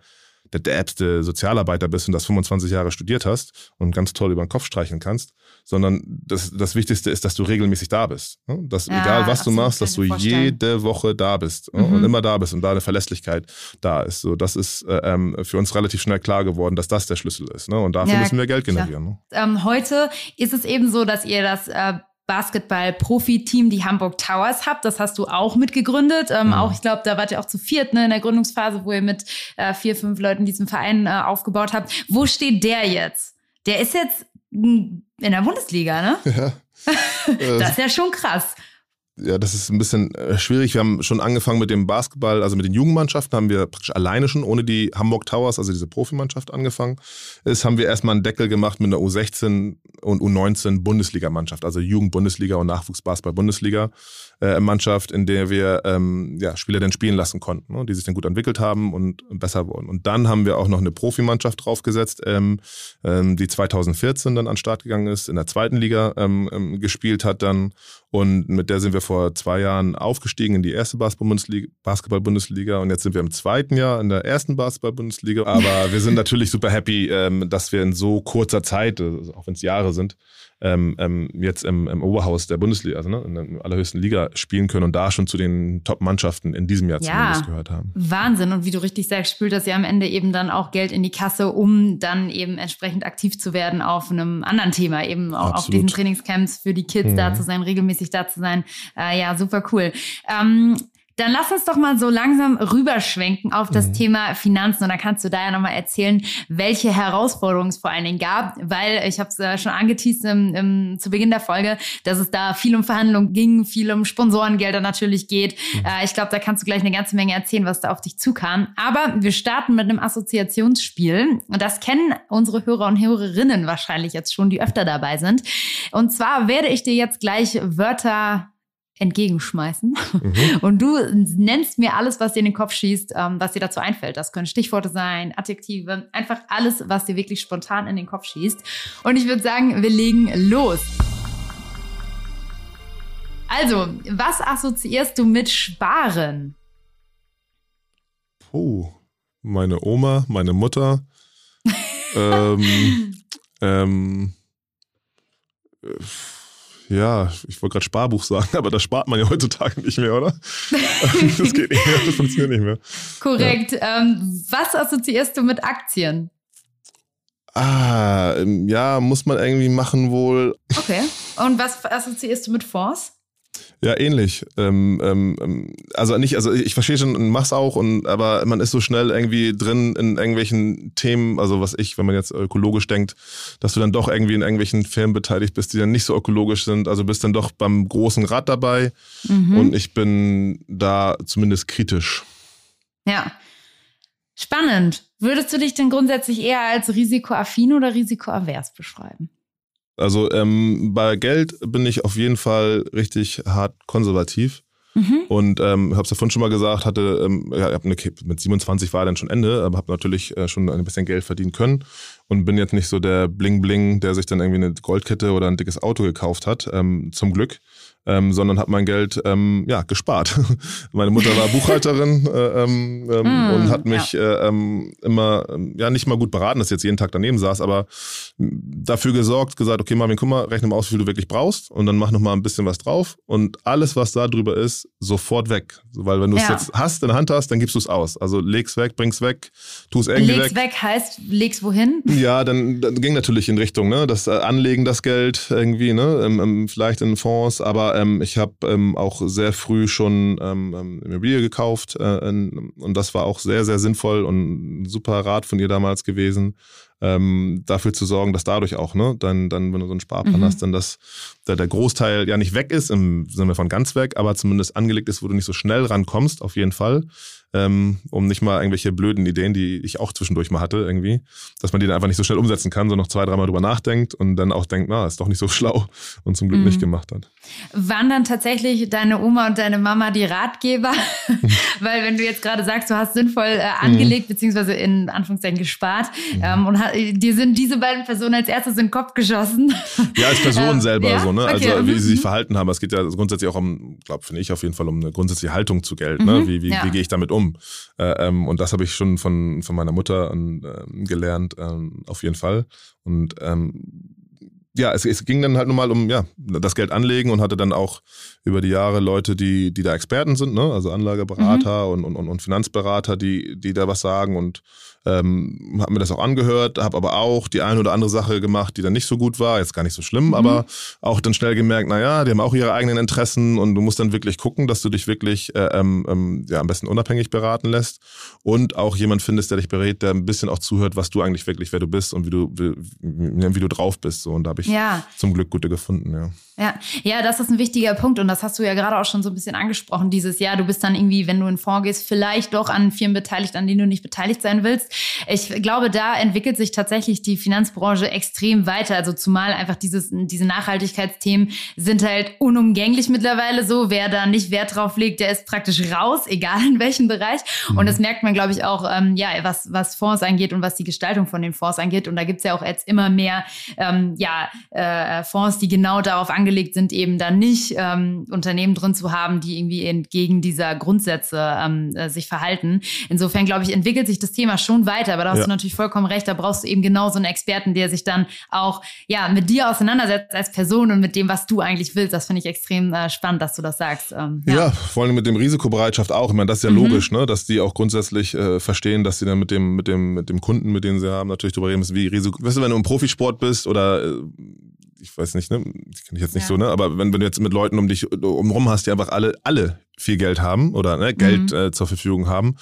der derbste Sozialarbeiter bist und das 25 Jahre studiert hast und ganz toll über den Kopf streichen kannst, sondern das, das Wichtigste ist, dass du regelmäßig da bist. Dass ja, egal was du machst, dass du jede Woche da bist mhm. und immer da bist und da eine Verlässlichkeit da ist. So, das ist äh, ähm, für uns relativ schnell klar geworden, dass das der Schlüssel ist. Ne? Und dafür ja, müssen wir Geld generieren. Ne? Ähm, heute ist es eben so, dass ihr das äh, Basketball-Profi-Team, die Hamburg Towers habt. Das hast du auch mitgegründet. Ähm, mhm. Auch, ich glaube, da wart ihr auch zu viert ne, in der Gründungsphase, wo ihr mit äh, vier, fünf Leuten diesen Verein äh, aufgebaut habt. Wo steht der jetzt? Der ist jetzt in der Bundesliga, ne? Ja. das ist ja schon krass ja, das ist ein bisschen äh, schwierig. Wir haben schon angefangen mit dem Basketball, also mit den Jugendmannschaften haben wir praktisch alleine schon, ohne die Hamburg Towers, also diese Profimannschaft angefangen. Ist haben wir erstmal einen Deckel gemacht mit einer U16 und U19 Bundesligamannschaft, also Jugend-Bundesliga und Nachwuchsbasketball-Bundesliga äh, Mannschaft, in der wir ähm, ja, Spieler dann spielen lassen konnten, ne, die sich dann gut entwickelt haben und besser wurden. Und dann haben wir auch noch eine Profimannschaft draufgesetzt, ähm, ähm, die 2014 dann an den Start gegangen ist, in der zweiten Liga ähm, ähm, gespielt hat dann und mit der sind wir vor zwei Jahren aufgestiegen in die erste Basketball-Bundesliga und jetzt sind wir im zweiten Jahr in der ersten Basketball-Bundesliga. Aber wir sind natürlich super happy, ähm, dass wir in so kurzer Zeit, also auch wenn es Jahre sind, ähm, ähm, jetzt im, im, Oberhaus der Bundesliga, also ne, in der allerhöchsten Liga spielen können und da schon zu den Top-Mannschaften in diesem Jahr ja, zumindest gehört haben. Wahnsinn. Und wie du richtig sagst, spült das ja am Ende eben dann auch Geld in die Kasse, um dann eben entsprechend aktiv zu werden auf einem anderen Thema, eben auch auf diesen Trainingscamps für die Kids mhm. da zu sein, regelmäßig da zu sein. Äh, ja, super cool. Ähm, dann lass uns doch mal so langsam rüberschwenken auf das mhm. Thema Finanzen und dann kannst du da ja nochmal erzählen, welche Herausforderungen es vor allen Dingen gab, weil ich habe es äh, schon angeteased im, im, zu Beginn der Folge, dass es da viel um Verhandlungen ging, viel um Sponsorengelder natürlich geht. Mhm. Äh, ich glaube, da kannst du gleich eine ganze Menge erzählen, was da auf dich zukam. Aber wir starten mit einem Assoziationsspiel und das kennen unsere Hörer und Hörerinnen wahrscheinlich jetzt schon, die öfter dabei sind. Und zwar werde ich dir jetzt gleich Wörter entgegenschmeißen. Mhm. Und du nennst mir alles, was dir in den Kopf schießt, ähm, was dir dazu einfällt. Das können Stichworte sein, Adjektive, einfach alles, was dir wirklich spontan in den Kopf schießt. Und ich würde sagen, wir legen los. Also, was assoziierst du mit Sparen? Oh, meine Oma, meine Mutter. ähm, ähm, äh, ja, ich wollte gerade Sparbuch sagen, aber das spart man ja heutzutage nicht mehr, oder? das geht nicht mehr, das funktioniert nicht mehr. Korrekt. Ja. Ähm, was assoziierst du mit Aktien? Ah, ja, muss man irgendwie machen wohl. Okay. Und was assoziierst du mit Fonds? Ja, ähnlich. Ähm, ähm, ähm, also nicht, also ich verstehe schon und mach's auch, und aber man ist so schnell irgendwie drin in irgendwelchen Themen, also was ich, wenn man jetzt ökologisch denkt, dass du dann doch irgendwie in irgendwelchen Firmen beteiligt bist, die dann nicht so ökologisch sind. Also bist dann doch beim großen Rad dabei mhm. und ich bin da zumindest kritisch. Ja. Spannend. Würdest du dich denn grundsätzlich eher als risikoaffin oder risikoavers beschreiben? Also ähm, bei Geld bin ich auf jeden Fall richtig hart konservativ. Mhm. Und ähm, habe es ja vorhin schon mal gesagt, hatte, ähm, ja, hab eine, mit 27 war dann schon Ende, aber habe natürlich äh, schon ein bisschen Geld verdienen können und bin jetzt nicht so der Bling-Bling, der sich dann irgendwie eine Goldkette oder ein dickes Auto gekauft hat, ähm, zum Glück ähm, sondern habe mein Geld ähm, ja gespart. Meine Mutter war Buchhalterin äh, ähm, mm, und hat mich ja. äh, ähm, immer ähm, ja nicht mal gut beraten, dass ich jetzt jeden Tag daneben saß, aber dafür gesorgt, gesagt, okay, Marvin, guck mal, rechne mal aus, wie viel du wirklich brauchst und dann mach noch mal ein bisschen was drauf und alles, was da drüber ist, sofort weg, weil wenn du es ja. jetzt hast in der Hand hast, dann gibst du es aus. Also leg's weg, bring's weg, tu es irgendwie leg's weg. weg heißt, leg's wohin? Ja, dann, dann ging natürlich in Richtung, ne, das äh, Anlegen das Geld irgendwie, ne, ähm, ähm, vielleicht in Fonds, aber ähm, ich habe ähm, auch sehr früh schon ähm, ähm, Immobilie gekauft äh, und das war auch sehr, sehr sinnvoll und ein super Rat von ihr damals gewesen, ähm, dafür zu sorgen, dass dadurch auch, ne, dann, dann wenn du so einen Sparplan mhm. hast, dann dass der, der Großteil ja nicht weg ist, im Sinne von ganz weg, aber zumindest angelegt ist, wo du nicht so schnell rankommst, auf jeden Fall ähm, um nicht mal irgendwelche blöden Ideen, die ich auch zwischendurch mal hatte, irgendwie, dass man die dann einfach nicht so schnell umsetzen kann, sondern noch zwei, dreimal drüber nachdenkt und dann auch denkt, na, ist doch nicht so schlau und zum Glück mhm. nicht gemacht hat. Waren dann tatsächlich deine Oma und deine Mama die Ratgeber? Weil wenn du jetzt gerade sagst, du hast sinnvoll äh, angelegt, mhm. beziehungsweise in Anführungszeichen gespart mhm. ähm, und dir sind diese beiden Personen als erstes in den Kopf geschossen. Ja, als Person selber ja? so, ne? Okay. Also wie sie sich mhm. verhalten haben. Es geht ja grundsätzlich auch um, glaube finde ich auf jeden Fall um eine grundsätzliche Haltung zu Geld. Ne? Mhm. Wie, wie, ja. wie gehe ich damit um? Um. Äh, ähm, und das habe ich schon von, von meiner Mutter äh, gelernt, äh, auf jeden Fall. Und ähm, ja, es, es ging dann halt nur mal um, ja, das Geld anlegen und hatte dann auch über die Jahre Leute, die, die da Experten sind, ne? also Anlageberater mhm. und, und, und Finanzberater, die, die da was sagen und ähm, habe mir das auch angehört, habe aber auch die eine oder andere Sache gemacht, die dann nicht so gut war, jetzt gar nicht so schlimm, mhm. aber auch dann schnell gemerkt, naja, die haben auch ihre eigenen Interessen und du musst dann wirklich gucken, dass du dich wirklich äh, ähm, ähm, ja, am besten unabhängig beraten lässt und auch jemand findest, der dich berät, der ein bisschen auch zuhört, was du eigentlich wirklich, wer du bist und wie du, wie, wie du drauf bist. So. Und da habe ich ja. zum Glück gute gefunden, ja. Ja, ja, das ist ein wichtiger Punkt und das hast du ja gerade auch schon so ein bisschen angesprochen. Dieses Jahr, du bist dann irgendwie, wenn du in Fonds gehst, vielleicht doch an Firmen beteiligt, an denen du nicht beteiligt sein willst. Ich glaube, da entwickelt sich tatsächlich die Finanzbranche extrem weiter. Also zumal einfach dieses, diese Nachhaltigkeitsthemen sind halt unumgänglich mittlerweile so. Wer da nicht Wert drauf legt, der ist praktisch raus, egal in welchem Bereich. Mhm. Und das merkt man, glaube ich, auch, ähm, ja, was, was Fonds angeht und was die Gestaltung von den Fonds angeht. Und da gibt's ja auch jetzt immer mehr, ähm, ja, äh, Fonds, die genau darauf angelegt angelegt sind, eben dann nicht ähm, Unternehmen drin zu haben, die irgendwie entgegen dieser Grundsätze ähm, äh, sich verhalten. Insofern, glaube ich, entwickelt sich das Thema schon weiter. Aber da hast ja. du natürlich vollkommen recht. Da brauchst du eben genau so einen Experten, der sich dann auch ja mit dir auseinandersetzt als Person und mit dem, was du eigentlich willst. Das finde ich extrem äh, spannend, dass du das sagst. Ähm, ja. ja. vor allem mit dem Risikobereitschaft auch. Ich meine, das ist ja mhm. logisch, ne? dass die auch grundsätzlich äh, verstehen, dass sie dann mit dem, mit dem, mit dem Kunden, mit dem sie haben, natürlich darüber reden müssen, wie Risiko. Weißt du, wenn du im Profisport bist oder äh, ich weiß nicht, ne, ich kenne ich jetzt nicht ja. so, ne, aber wenn, wenn du jetzt mit Leuten um dich umrum hast, die einfach alle, alle viel Geld haben oder ne, Geld mhm. äh, zur Verfügung haben,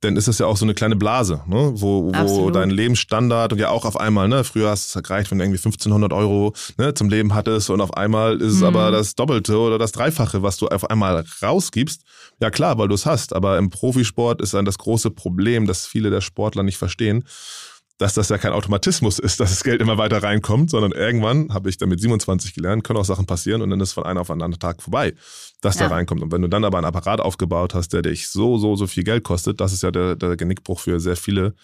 dann ist das ja auch so eine kleine Blase, ne, wo, wo dein Lebensstandard und ja auch auf einmal, ne, früher hast es gereicht, wenn du irgendwie 1500 Euro ne, zum Leben hattest und auf einmal ist es mhm. aber das Doppelte oder das Dreifache, was du auf einmal rausgibst. Ja klar, weil du es hast, aber im Profisport ist dann das große Problem, dass viele der Sportler nicht verstehen, dass das ja kein Automatismus ist, dass das Geld immer weiter reinkommt, sondern irgendwann, habe ich damit 27 gelernt, können auch Sachen passieren und dann ist von einem auf einen anderen Tag vorbei, dass ja. da reinkommt. Und wenn du dann aber einen Apparat aufgebaut hast, der dich so, so, so viel Geld kostet, das ist ja der, der Genickbruch für sehr viele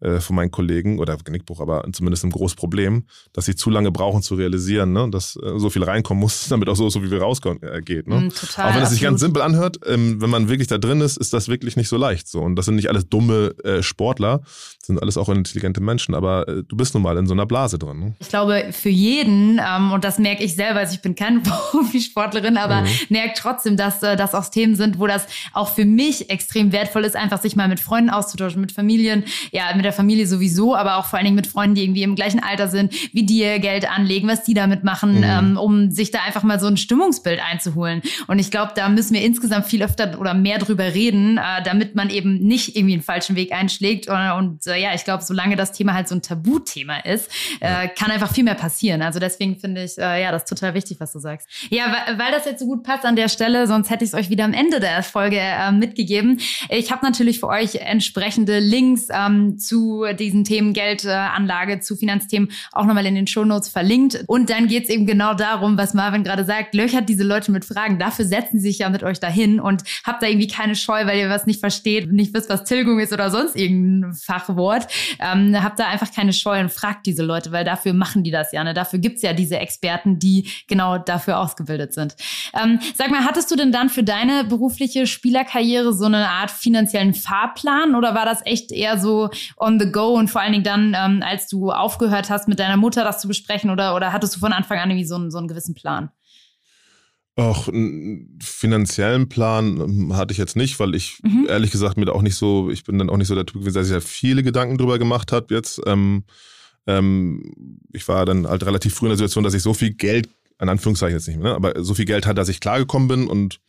äh, von meinen Kollegen oder Genickbruch, aber zumindest ein großes Problem, dass sie zu lange brauchen zu realisieren, ne? dass äh, so viel reinkommen muss, damit auch so, so wie wir rausgeht. Äh, ne? Mm, total, auch wenn es sich ganz simpel anhört, ähm, wenn man wirklich da drin ist, ist das wirklich nicht so leicht. So. Und das sind nicht alles dumme äh, Sportler, sind alles auch intelligente Menschen, aber äh, du bist nun mal in so einer Blase drin. Ne? Ich glaube, für jeden, ähm, und das merke ich selber, also ich bin keine Profisportlerin, aber mhm. merke trotzdem, dass äh, das auch Themen sind, wo das auch für mich extrem wertvoll ist, einfach sich mal mit Freunden auszutauschen, mit Familien, ja, mit der Familie sowieso, aber auch vor allen Dingen mit Freunden, die irgendwie im gleichen Alter sind, wie die ihr Geld anlegen, was die damit machen, mhm. ähm, um sich da einfach mal so ein Stimmungsbild einzuholen. Und ich glaube, da müssen wir insgesamt viel öfter oder mehr drüber reden, äh, damit man eben nicht irgendwie einen falschen Weg einschlägt. Und, und äh, ja, ich glaube, solange das Thema halt so ein Tabuthema ist, äh, kann einfach viel mehr passieren. Also deswegen finde ich, äh, ja, das total wichtig, was du sagst. Ja, weil, weil das jetzt so gut passt an der Stelle, sonst hätte ich es euch wieder am Ende der Folge äh, mitgegeben. Ich habe natürlich für euch entsprechende Links ähm, zu diesen Themen Geldanlage, zu Finanzthemen auch nochmal in den Shownotes verlinkt. Und dann geht es eben genau darum, was Marvin gerade sagt, löchert diese Leute mit Fragen. Dafür setzen sie sich ja mit euch dahin und habt da irgendwie keine Scheu, weil ihr was nicht versteht, nicht wisst, was Tilgung ist oder sonst irgendein Fachwort. Ähm, habt da einfach keine Scheu und fragt diese Leute, weil dafür machen die das ja. Ne? Dafür gibt's ja diese Experten, die genau dafür ausgebildet sind. Ähm, sag mal, hattest du denn dann für deine berufliche Spielerkarriere so eine Art finanziellen Fahrplan oder war das echt eher so on the go und vor allen Dingen dann, ähm, als du aufgehört hast, mit deiner Mutter das zu besprechen oder, oder hattest du von Anfang an irgendwie so, einen, so einen gewissen Plan? Auch einen finanziellen Plan ähm, hatte ich jetzt nicht, weil ich mhm. ehrlich gesagt mir da auch nicht so, ich bin dann auch nicht so der Typ gewesen, der sich ja viele Gedanken drüber gemacht hat jetzt. Ähm, ähm, ich war dann halt relativ früh in der Situation, dass ich so viel Geld, in Anführungszeichen jetzt nicht mehr, ne, aber so viel Geld hatte, dass ich klargekommen bin und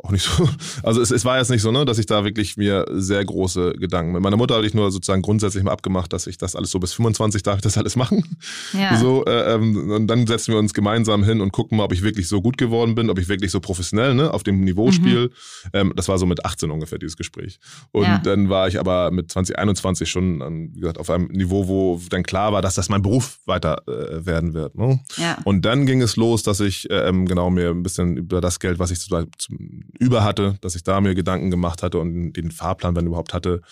auch nicht so. Also es, es war jetzt nicht so, ne, dass ich da wirklich mir sehr große Gedanken. Mit meiner Mutter hatte ich nur sozusagen grundsätzlich mal abgemacht, dass ich das alles so bis 25 darf ich das alles machen. Ja. So, äh, ähm, und dann setzen wir uns gemeinsam hin und gucken mal, ob ich wirklich so gut geworden bin, ob ich wirklich so professionell, ne, auf dem Niveau mhm. spiele. Ähm, das war so mit 18 ungefähr, dieses Gespräch. Und ja. dann war ich aber mit 2021 schon, wie gesagt, auf einem Niveau, wo dann klar war, dass das mein Beruf weiter äh, werden wird. Ne? Ja. Und dann ging es los, dass ich äh, ähm, genau mir ein bisschen über das Geld, was ich zu, zu über hatte, dass ich da mir Gedanken gemacht hatte und den Fahrplan, wenn überhaupt hatte,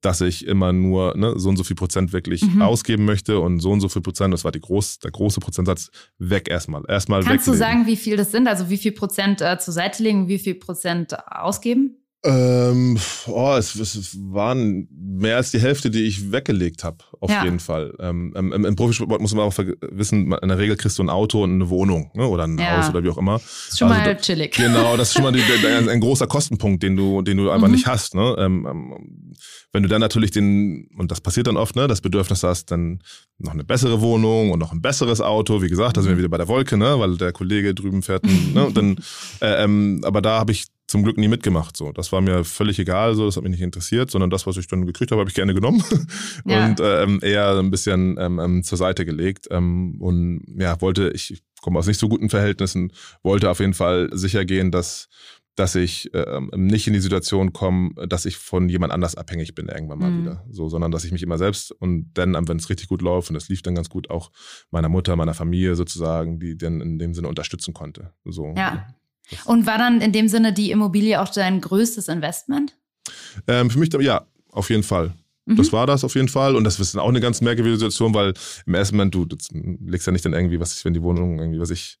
dass ich immer nur ne, so und so viel Prozent wirklich mhm. ausgeben möchte und so und so viel Prozent, das war die groß, der große Prozentsatz, weg erstmal. Erstmal Kannst weglegen. du sagen, wie viel das sind? Also wie viel Prozent äh, zur Seite legen und wie viel Prozent ausgeben? Ähm, oh, es, es, waren mehr als die Hälfte, die ich weggelegt habe, auf ja. jeden Fall. Ähm, im, im, Profisport muss man auch wissen, in der Regel kriegst du ein Auto und eine Wohnung ne? oder ein ja. Haus oder wie auch immer. Das ist schon also, mal chillig. Genau, das ist schon mal die, ein, ein, großer Kostenpunkt, den du, den du einfach mhm. nicht hast. Ne? Ähm, ähm, wenn du dann natürlich den, und das passiert dann oft, ne, das Bedürfnis hast, dann noch eine bessere Wohnung und noch ein besseres Auto, wie gesagt, da sind wir mhm. wieder bei der Wolke, ne, weil der Kollege drüben fährt, ne, und dann, äh, ähm, aber da habe ich zum Glück nie mitgemacht. So, das war mir völlig egal, so, das hat mich nicht interessiert, sondern das, was ich dann gekriegt habe, habe ich gerne genommen ja. und ähm, eher ein bisschen ähm, ähm, zur Seite gelegt. Ähm, und ja, wollte, ich komme aus nicht so guten Verhältnissen, wollte auf jeden Fall sicher gehen, dass dass ich ähm, nicht in die Situation komme, dass ich von jemand anders abhängig bin irgendwann mal mhm. wieder. So, sondern dass ich mich immer selbst und dann, wenn es richtig gut läuft und es lief dann ganz gut, auch meiner Mutter, meiner Familie sozusagen, die dann in dem Sinne unterstützen konnte. So. Ja. Und war dann in dem Sinne die Immobilie auch dein größtes Investment? Ähm, für mich, ja, auf jeden Fall. Mhm. Das war das auf jeden Fall. Und das ist dann auch eine ganz merkwürdige Situation, weil im ersten Moment, du legst ja nicht dann irgendwie, was ich, wenn die Wohnung irgendwie, was ich,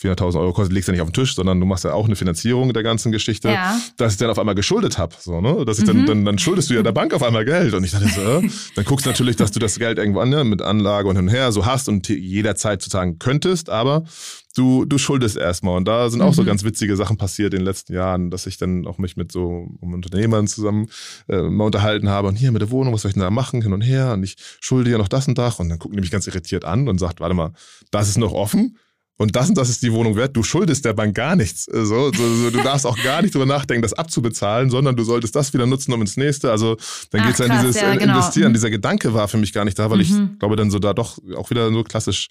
400.000 Euro kostet, legst ja nicht auf den Tisch, sondern du machst ja auch eine Finanzierung der ganzen Geschichte, ja. dass ich dann auf einmal geschuldet habe. So, ne? Dass ich mhm. dann, dann, dann schuldest du ja der Bank auf einmal Geld. Und ich dachte so, äh, dann guckst du natürlich, dass du das Geld irgendwo an, ne, mit Anlage und hin und her so hast und jederzeit sozusagen könntest, aber du, du schuldest erstmal. Und da sind auch mhm. so ganz witzige Sachen passiert in den letzten Jahren, dass ich dann auch mich mit so Unternehmern zusammen äh, mal unterhalten habe. Und hier mit der Wohnung, was soll ich denn da machen, hin und her? Und ich schulde ja noch das und das. Und dann gucken die mich ganz irritiert an und sagt, warte mal, das ist noch offen? Und das und das ist die Wohnung wert, du schuldest der Bank gar nichts. So, so, so, du darfst auch gar nicht drüber nachdenken, das abzubezahlen, sondern du solltest das wieder nutzen, um ins nächste. Also dann geht es ja in dieses ja, genau. Investieren. Mhm. Dieser Gedanke war für mich gar nicht da, weil mhm. ich glaube dann so da doch auch wieder so klassisch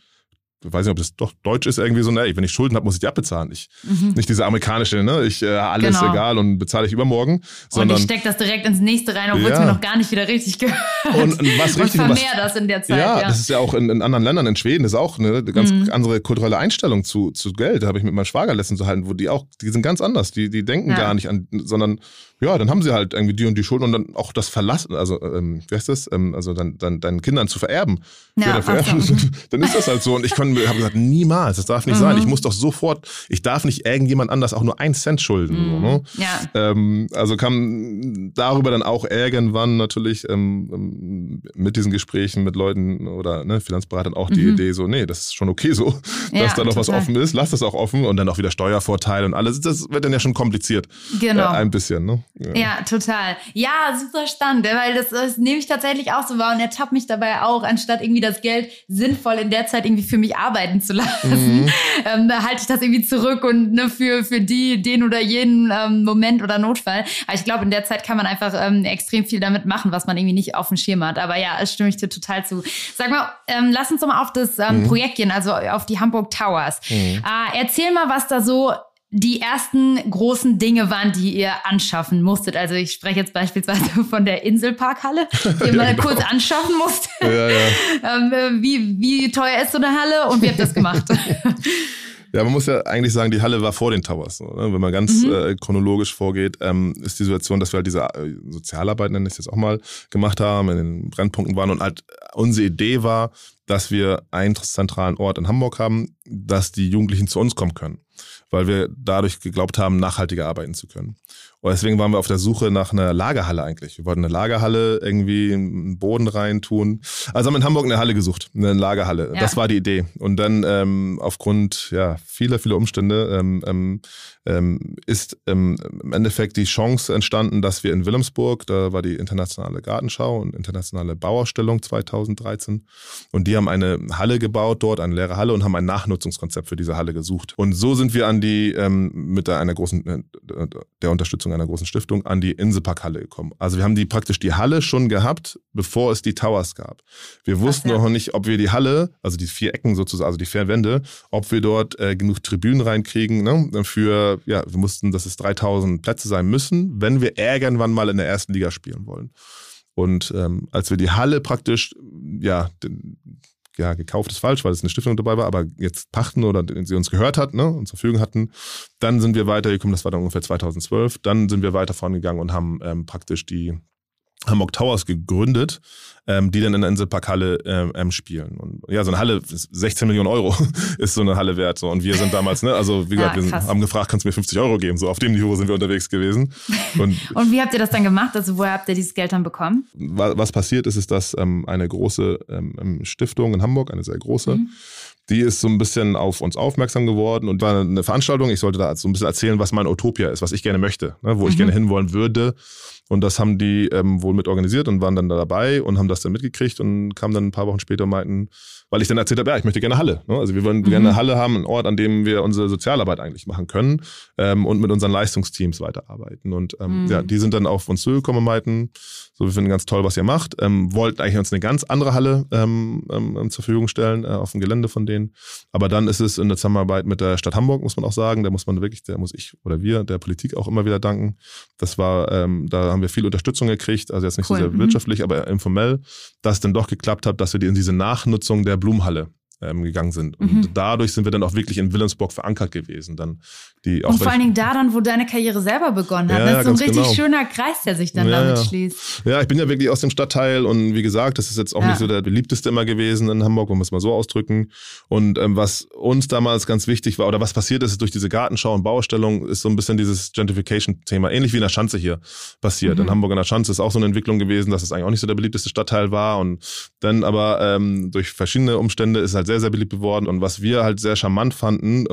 weiß nicht, ob das doch deutsch ist, irgendwie so, ne, wenn ich Schulden habe, muss ich die abbezahlen. Ich, mhm. Nicht diese amerikanische, ne, ich, äh, alles genau. egal und bezahle ich übermorgen. Sondern, und ich stecke das direkt ins nächste rein, obwohl ja. es mir noch gar nicht wieder richtig gehört. Und, und was richtig und vermehr das in der Zeit. Ja, ja, das ist ja auch in, in, anderen Ländern, in Schweden ist auch eine ganz mhm. andere kulturelle Einstellung zu, zu Geld. Da habe ich mit meinem Schwager letztens zu halten, wo die auch, die sind ganz anders. Die, die denken ja. gar nicht an, sondern ja, dann haben sie halt irgendwie die und die Schulden und dann auch das Verlassen, also ähm, wie heißt das? Ähm, also dann, dann deinen Kindern zu vererben. Ja, vererben dann ist das halt so. Und ich habe gesagt, niemals, das darf nicht mhm. sein. Ich muss doch sofort, ich darf nicht irgendjemand anders auch nur einen Cent schulden. Mhm. So, ne? ja. Ähm, also kam darüber dann auch irgendwann natürlich ähm, ähm, mit diesen Gesprächen mit Leuten oder ne, Finanzberatern auch die mhm. Idee so, nee, das ist schon okay so, dass ja, da noch total. was offen ist, lass das auch offen und dann auch wieder Steuervorteile und alles. Das wird dann ja schon kompliziert. Genau. Äh, ein bisschen, ne? Ja. ja, total. Ja, super spannend, weil das, das nehme ich tatsächlich auch so wahr und ertappt mich dabei auch, anstatt irgendwie das Geld sinnvoll in der Zeit irgendwie für mich arbeiten zu lassen, mhm. ähm, da halte ich das irgendwie zurück und ne, für, für die, den oder jenen ähm, Moment oder Notfall. Aber ich glaube, in der Zeit kann man einfach ähm, extrem viel damit machen, was man irgendwie nicht auf dem Schirm hat. Aber ja, es stimme ich dir total zu. Sag mal, ähm, lass uns doch mal auf das ähm, mhm. Projekt gehen, also auf die Hamburg Towers. Mhm. Äh, erzähl mal, was da so die ersten großen Dinge waren, die ihr anschaffen musstet. Also ich spreche jetzt beispielsweise von der Inselparkhalle, die ihr mal genau. kurz anschaffen musstet. Ja, ja. ähm, äh, wie, wie teuer ist so eine Halle und wie habt ihr das gemacht? Ja, man muss ja eigentlich sagen, die Halle war vor den Towers. Ne? Wenn man ganz mhm. äh, chronologisch vorgeht, ähm, ist die Situation, dass wir halt diese äh, Sozialarbeit, nenne ich es jetzt auch mal, gemacht haben, in den Brennpunkten waren und halt unsere Idee war, dass wir einen zentralen Ort in Hamburg haben, dass die Jugendlichen zu uns kommen können weil wir dadurch geglaubt haben, nachhaltiger arbeiten zu können. Und deswegen waren wir auf der Suche nach einer Lagerhalle eigentlich. Wir wollten eine Lagerhalle irgendwie einen Boden reintun. Also haben wir in Hamburg eine Halle gesucht, eine Lagerhalle. Ja. Das war die Idee. Und dann ähm, aufgrund ja, vieler, vieler Umstände ähm, ähm, ähm ist ähm, im Endeffekt die Chance entstanden, dass wir in Wilhelmsburg, da war die internationale Gartenschau und internationale Bauausstellung 2013. Und die haben eine Halle gebaut dort, eine leere Halle und haben ein Nachnutzungskonzept für diese Halle gesucht. Und so sind wir an die ähm, mit einer großen äh, der Unterstützung einer großen Stiftung an die Inselparkhalle gekommen. Also wir haben die praktisch die Halle schon gehabt, bevor es die Towers gab. Wir wussten Ach, ja. noch nicht, ob wir die Halle, also die vier Ecken sozusagen, also die vier Wände, ob wir dort äh, genug Tribünen reinkriegen. Ne? Für, ja, wir mussten, dass es 3000 Plätze sein müssen, wenn wir irgendwann mal in der ersten Liga spielen wollen. Und ähm, als wir die Halle praktisch, ja, den, ja, gekauft ist falsch, weil es eine Stiftung dabei war, aber jetzt pachten oder sie uns gehört hat ne, und zur Verfügung hatten. Dann sind wir weitergekommen, das war dann ungefähr 2012. Dann sind wir weiter vorangegangen und haben ähm, praktisch die Hamburg Towers gegründet, ähm, die dann in der Inselparkhalle ähm, ähm spielen. Und ja, so eine Halle, 16 Millionen Euro ist so eine Halle wert. So. Und wir sind damals, ne, also wie gesagt, ja, wir sind, haben gefragt, kannst du mir 50 Euro geben? So auf dem Niveau sind wir unterwegs gewesen. Und, und wie habt ihr das dann gemacht? Also woher habt ihr dieses Geld dann bekommen? Was passiert ist, ist, dass ähm, eine große ähm, Stiftung in Hamburg, eine sehr große, mhm die ist so ein bisschen auf uns aufmerksam geworden und war eine Veranstaltung. Ich sollte da so ein bisschen erzählen, was mein Utopia ist, was ich gerne möchte, ne, wo mhm. ich gerne hinwollen würde. Und das haben die ähm, wohl mit organisiert und waren dann da dabei und haben das dann mitgekriegt und kamen dann ein paar Wochen später und meinten, weil ich dann erzählt habe, ja, ich möchte gerne Halle. Ne? Also wir wollen mhm. gerne eine Halle haben, einen Ort, an dem wir unsere Sozialarbeit eigentlich machen können ähm, und mit unseren Leistungsteams weiterarbeiten. Und ähm, mhm. ja, die sind dann auf uns zugekommen und meinten, so, wir finden ganz toll, was ihr macht, ähm, wollten eigentlich uns eine ganz andere Halle ähm, ähm, zur Verfügung stellen äh, auf dem Gelände von denen. Aber dann ist es in der Zusammenarbeit mit der Stadt Hamburg, muss man auch sagen, da muss man wirklich, da muss ich oder wir der Politik auch immer wieder danken. Das war, ähm, da haben wir viel Unterstützung gekriegt, also jetzt nicht cool. so sehr mhm. wirtschaftlich, aber informell, dass es dann doch geklappt hat, dass wir die in diese Nachnutzung der Blumenhalle ähm, gegangen sind. Und mhm. dadurch sind wir dann auch wirklich in Wilhelmsburg verankert gewesen. Dann die auch und vor allen Dingen da dann, wo deine Karriere selber begonnen hat. Ja, das ist so ein richtig genau. schöner Kreis, der sich dann ja, damit ja. schließt. Ja, ich bin ja wirklich aus dem Stadtteil und wie gesagt, das ist jetzt auch nicht so der beliebteste immer gewesen in Hamburg, um es mal so ausdrücken. Und ähm, was uns damals ganz wichtig war, oder was passiert ist, ist durch diese Gartenschau und Bauerstellung, ist so ein bisschen dieses Gentrification-Thema, ähnlich wie in der Schanze hier passiert. Mhm. In Hamburg in der Schanze ist auch so eine Entwicklung gewesen, dass es eigentlich auch nicht so der beliebteste Stadtteil war. Und dann aber ähm, durch verschiedene Umstände ist halt sehr, sehr beliebt geworden. Und was wir halt sehr charmant fanden, äh,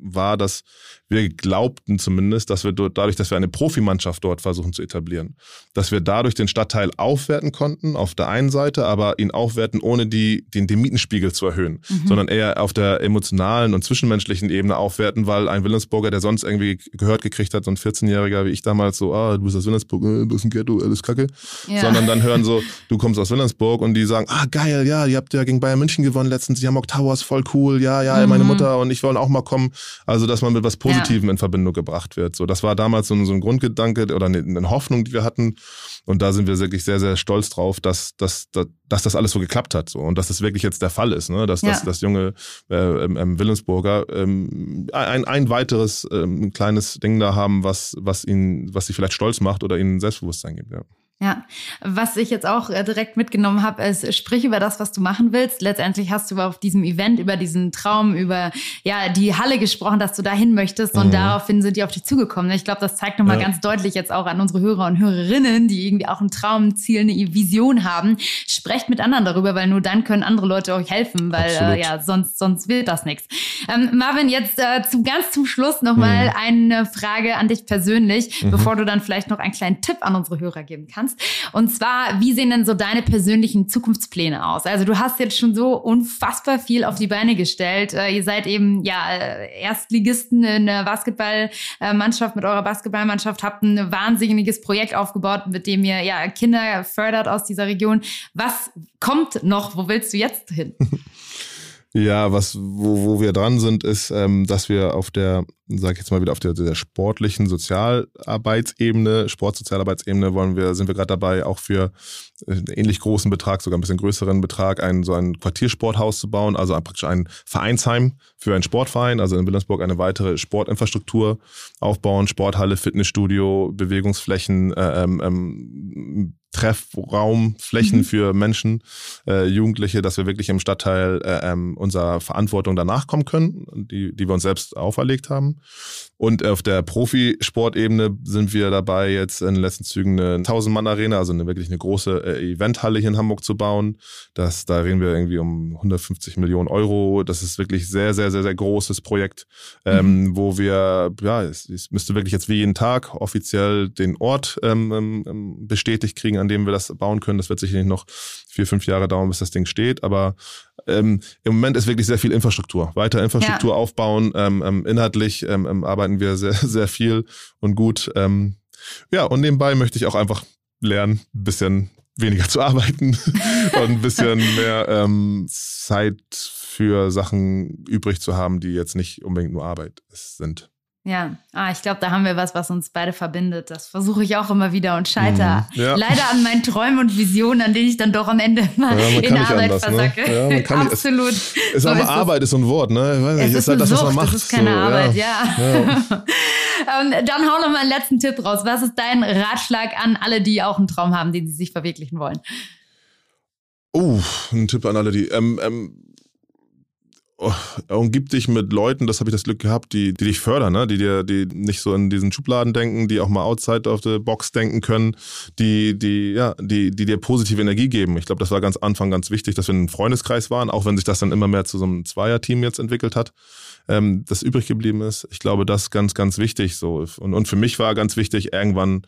war, dass wir glaubten zumindest, dass wir dort, dadurch, dass wir eine Profimannschaft dort versuchen zu etablieren, dass wir dadurch den Stadtteil aufwerten konnten, auf der einen Seite, aber ihn aufwerten, ohne die, den, den Mietenspiegel zu erhöhen, mhm. sondern eher auf der emotionalen und zwischenmenschlichen Ebene aufwerten, weil ein Willensburger, der sonst irgendwie gehört gekriegt hat, so ein 14-Jähriger wie ich damals, so, ah, du bist aus Willensburg, äh, du bist ein Ghetto, alles Kacke, ja. sondern dann hören so, du kommst aus Willensburg und die sagen, ah, geil, ja, ihr habt ja gegen Bayern München gewonnen letztens, die Hamburg Towers, voll cool, ja, ja, mhm. meine Mutter und ich wollen auch mal kommen. Also, dass man mit was Positives Positiven ja. in Verbindung gebracht wird. So, das war damals so, so ein Grundgedanke oder eine, eine, Hoffnung, die wir hatten. Und da sind wir wirklich sehr, sehr stolz drauf, dass, dass, dass, dass das alles so geklappt hat. So. Und dass das wirklich jetzt der Fall ist, ne? dass, ja. dass das junge äh, ähm, Willensburger ähm, ein, ein weiteres ähm, kleines Ding da haben, was, was ihn, was sie vielleicht stolz macht oder ihnen Selbstbewusstsein gibt. Ja. Ja, was ich jetzt auch äh, direkt mitgenommen habe, ist, sprich über das, was du machen willst. Letztendlich hast du auf diesem Event über diesen Traum, über ja die Halle gesprochen, dass du dahin möchtest und mhm. daraufhin sind die auf dich zugekommen. Ich glaube, das zeigt nochmal ja. ganz deutlich jetzt auch an unsere Hörer und Hörerinnen, die irgendwie auch ein Traum, ein Ziel, eine Vision haben. Sprecht mit anderen darüber, weil nur dann können andere Leute euch helfen, weil äh, ja sonst sonst wird das nichts. Ähm, Marvin, jetzt äh, zu ganz zum Schluss nochmal mhm. eine Frage an dich persönlich, mhm. bevor du dann vielleicht noch einen kleinen Tipp an unsere Hörer geben kannst kannst. Und zwar, wie sehen denn so deine persönlichen Zukunftspläne aus? Also du hast jetzt schon so unfassbar viel auf die Beine gestellt. Äh, ihr seid eben ja äh, Erstligisten in der Basketballmannschaft mit eurer Basketballmannschaft, habt ein wahnsinniges Projekt aufgebaut, mit dem ihr ja Kinder fördert aus dieser Region. Was kommt noch? Wo willst du jetzt hin? Ja, was, wo, wo wir dran sind, ist, ähm, dass wir auf der, sag ich jetzt mal wieder, auf der, der sportlichen Sozialarbeitsebene, Sportsozialarbeitsebene wollen wir, sind wir gerade dabei, auch für einen ähnlich großen Betrag, sogar ein bisschen größeren Betrag, ein, so ein Quartiersporthaus zu bauen, also praktisch ein Vereinsheim für einen Sportverein, also in Wilhelmsburg eine weitere Sportinfrastruktur aufbauen, Sporthalle, Fitnessstudio, Bewegungsflächen, äh, ähm, ähm Treffraum, Flächen mhm. für Menschen, äh, Jugendliche, dass wir wirklich im Stadtteil äh, ähm, unserer Verantwortung danach kommen können, die, die wir uns selbst auferlegt haben. Und auf der Profisportebene sind wir dabei, jetzt in den letzten Zügen eine 1000-Mann-Arena, also eine wirklich eine große äh, Eventhalle hier in Hamburg zu bauen. Das, da reden wir irgendwie um 150 Millionen Euro. Das ist wirklich sehr, sehr, sehr, sehr großes Projekt, ähm, mhm. wo wir, ja, es, es, müsste wirklich jetzt wie jeden Tag offiziell den Ort ähm, ähm, bestätigt kriegen, an dem wir das bauen können. Das wird sicherlich noch vier, fünf Jahre dauern, bis das Ding steht. Aber ähm, im Moment ist wirklich sehr viel Infrastruktur. Weiter Infrastruktur ja. aufbauen. Ähm, ähm, inhaltlich ähm, ähm, arbeiten wir sehr, sehr viel und gut. Ähm, ja, und nebenbei möchte ich auch einfach lernen, ein bisschen weniger zu arbeiten und ein bisschen mehr ähm, Zeit für Sachen übrig zu haben, die jetzt nicht unbedingt nur Arbeit sind. Ja, ah, ich glaube, da haben wir was, was uns beide verbindet. Das versuche ich auch immer wieder und scheitere mhm, ja. leider an meinen Träumen und Visionen, an denen ich dann doch am Ende mal ja, in Arbeit anders, ne? versacke. Ne? Ja, Absolut. Nicht, es, ist so aber ist Arbeit ist so ein Wort, ne? Ich weiß nicht, es ist, ist halt das, was man macht. Das ist keine so, Arbeit, ja. ähm, dann hau noch mal einen letzten Tipp raus. Was ist dein Ratschlag an alle, die auch einen Traum haben, den sie sich verwirklichen wollen? Oh, ein Tipp an alle, die. Ähm, ähm, umgib dich mit Leuten, das habe ich das Glück gehabt, die, die dich fördern, ne? die dir, die nicht so in diesen Schubladen denken, die auch mal outside of the box denken können, die, die, ja, die, die dir positive Energie geben. Ich glaube, das war ganz Anfang ganz wichtig, dass wir ein Freundeskreis waren, auch wenn sich das dann immer mehr zu so einem Zweierteam jetzt entwickelt hat, ähm, das übrig geblieben ist. Ich glaube, das ist ganz, ganz wichtig. So. Und, und für mich war ganz wichtig, irgendwann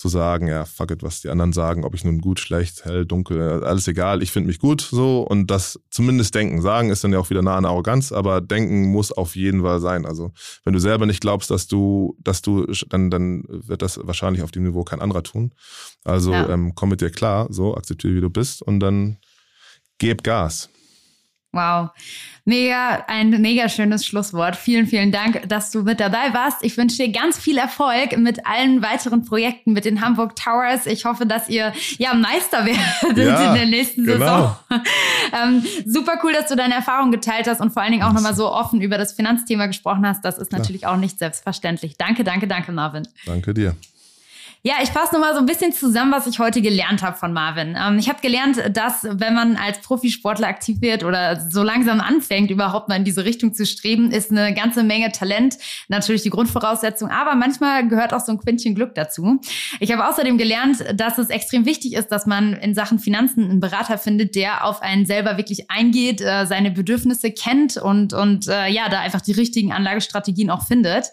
zu sagen, ja, fuck it, was die anderen sagen, ob ich nun gut, schlecht, hell, dunkel, alles egal, ich finde mich gut so und das zumindest denken. Sagen ist dann ja auch wieder nah an Arroganz, aber denken muss auf jeden Fall sein. Also wenn du selber nicht glaubst, dass du, dass du, dann, dann wird das wahrscheinlich auf dem Niveau kein anderer tun. Also ja. ähm, komm mit dir klar, so, akzeptiere, wie du bist und dann geb Gas. Wow. Mega, ein mega schönes Schlusswort. Vielen, vielen Dank, dass du mit dabei warst. Ich wünsche dir ganz viel Erfolg mit allen weiteren Projekten, mit den Hamburg Towers. Ich hoffe, dass ihr ja Meister werdet ja, in der nächsten genau. Saison. ähm, super cool, dass du deine Erfahrungen geteilt hast und vor allen Dingen auch nochmal so offen über das Finanzthema gesprochen hast. Das ist Klar. natürlich auch nicht selbstverständlich. Danke, danke, danke, Marvin. Danke dir. Ja, ich fasse nochmal so ein bisschen zusammen, was ich heute gelernt habe von Marvin. Ähm, ich habe gelernt, dass wenn man als Profisportler aktiv wird oder so langsam anfängt, überhaupt mal in diese Richtung zu streben, ist eine ganze Menge Talent natürlich die Grundvoraussetzung, aber manchmal gehört auch so ein Quintchen Glück dazu. Ich habe außerdem gelernt, dass es extrem wichtig ist, dass man in Sachen Finanzen einen Berater findet, der auf einen selber wirklich eingeht, äh, seine Bedürfnisse kennt und, und äh, ja, da einfach die richtigen Anlagestrategien auch findet.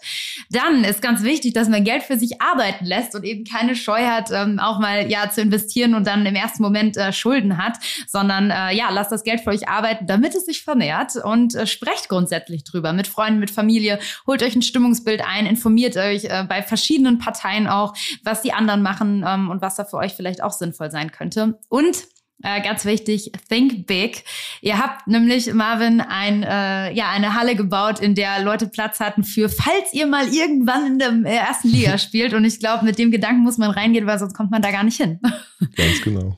Dann ist ganz wichtig, dass man Geld für sich arbeiten lässt und eben eben keine Scheu hat, ähm, auch mal ja zu investieren und dann im ersten Moment äh, Schulden hat, sondern äh, ja, lasst das Geld für euch arbeiten, damit es sich vermehrt und äh, sprecht grundsätzlich drüber mit Freunden, mit Familie, holt euch ein Stimmungsbild ein, informiert euch äh, bei verschiedenen Parteien auch, was die anderen machen ähm, und was da für euch vielleicht auch sinnvoll sein könnte. Und äh, ganz wichtig, think big. Ihr habt nämlich, Marvin, ein, äh, ja, eine Halle gebaut, in der Leute Platz hatten für, falls ihr mal irgendwann in der äh, ersten Liga spielt. Und ich glaube, mit dem Gedanken muss man reingehen, weil sonst kommt man da gar nicht hin. Ganz genau.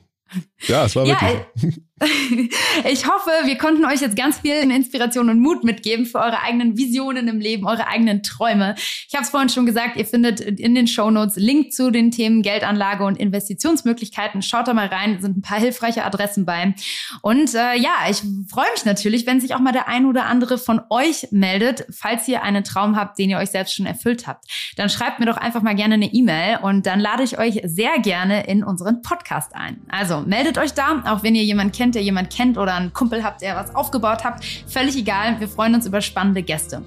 Ja, es war wirklich. Ja, ich hoffe, wir konnten euch jetzt ganz viel Inspiration und Mut mitgeben für eure eigenen Visionen im Leben, eure eigenen Träume. Ich habe es vorhin schon gesagt, ihr findet in den Show Notes Link zu den Themen Geldanlage und Investitionsmöglichkeiten. Schaut da mal rein, sind ein paar hilfreiche Adressen bei. Und äh, ja, ich freue mich natürlich, wenn sich auch mal der ein oder andere von euch meldet, falls ihr einen Traum habt, den ihr euch selbst schon erfüllt habt. Dann schreibt mir doch einfach mal gerne eine E-Mail und dann lade ich euch sehr gerne in unseren Podcast ein. Also meldet euch da, auch wenn ihr jemanden kennt, der jemand kennt oder einen Kumpel habt, der was aufgebaut habt. Völlig egal. Wir freuen uns über spannende Gäste.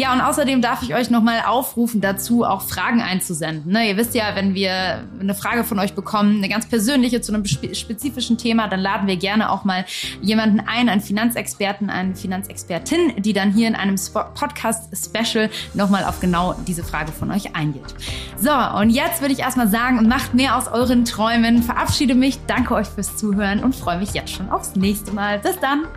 Ja, und außerdem darf ich euch nochmal aufrufen dazu, auch Fragen einzusenden. Ne, ihr wisst ja, wenn wir eine Frage von euch bekommen, eine ganz persönliche zu einem spezifischen Thema, dann laden wir gerne auch mal jemanden ein, einen Finanzexperten, eine Finanzexpertin, die dann hier in einem Podcast-Special nochmal auf genau diese Frage von euch eingeht. So, und jetzt würde ich erstmal sagen, macht mehr aus euren Träumen, verabschiede mich, danke euch fürs Zuhören und freue mich jetzt schon aufs nächste Mal. Bis dann!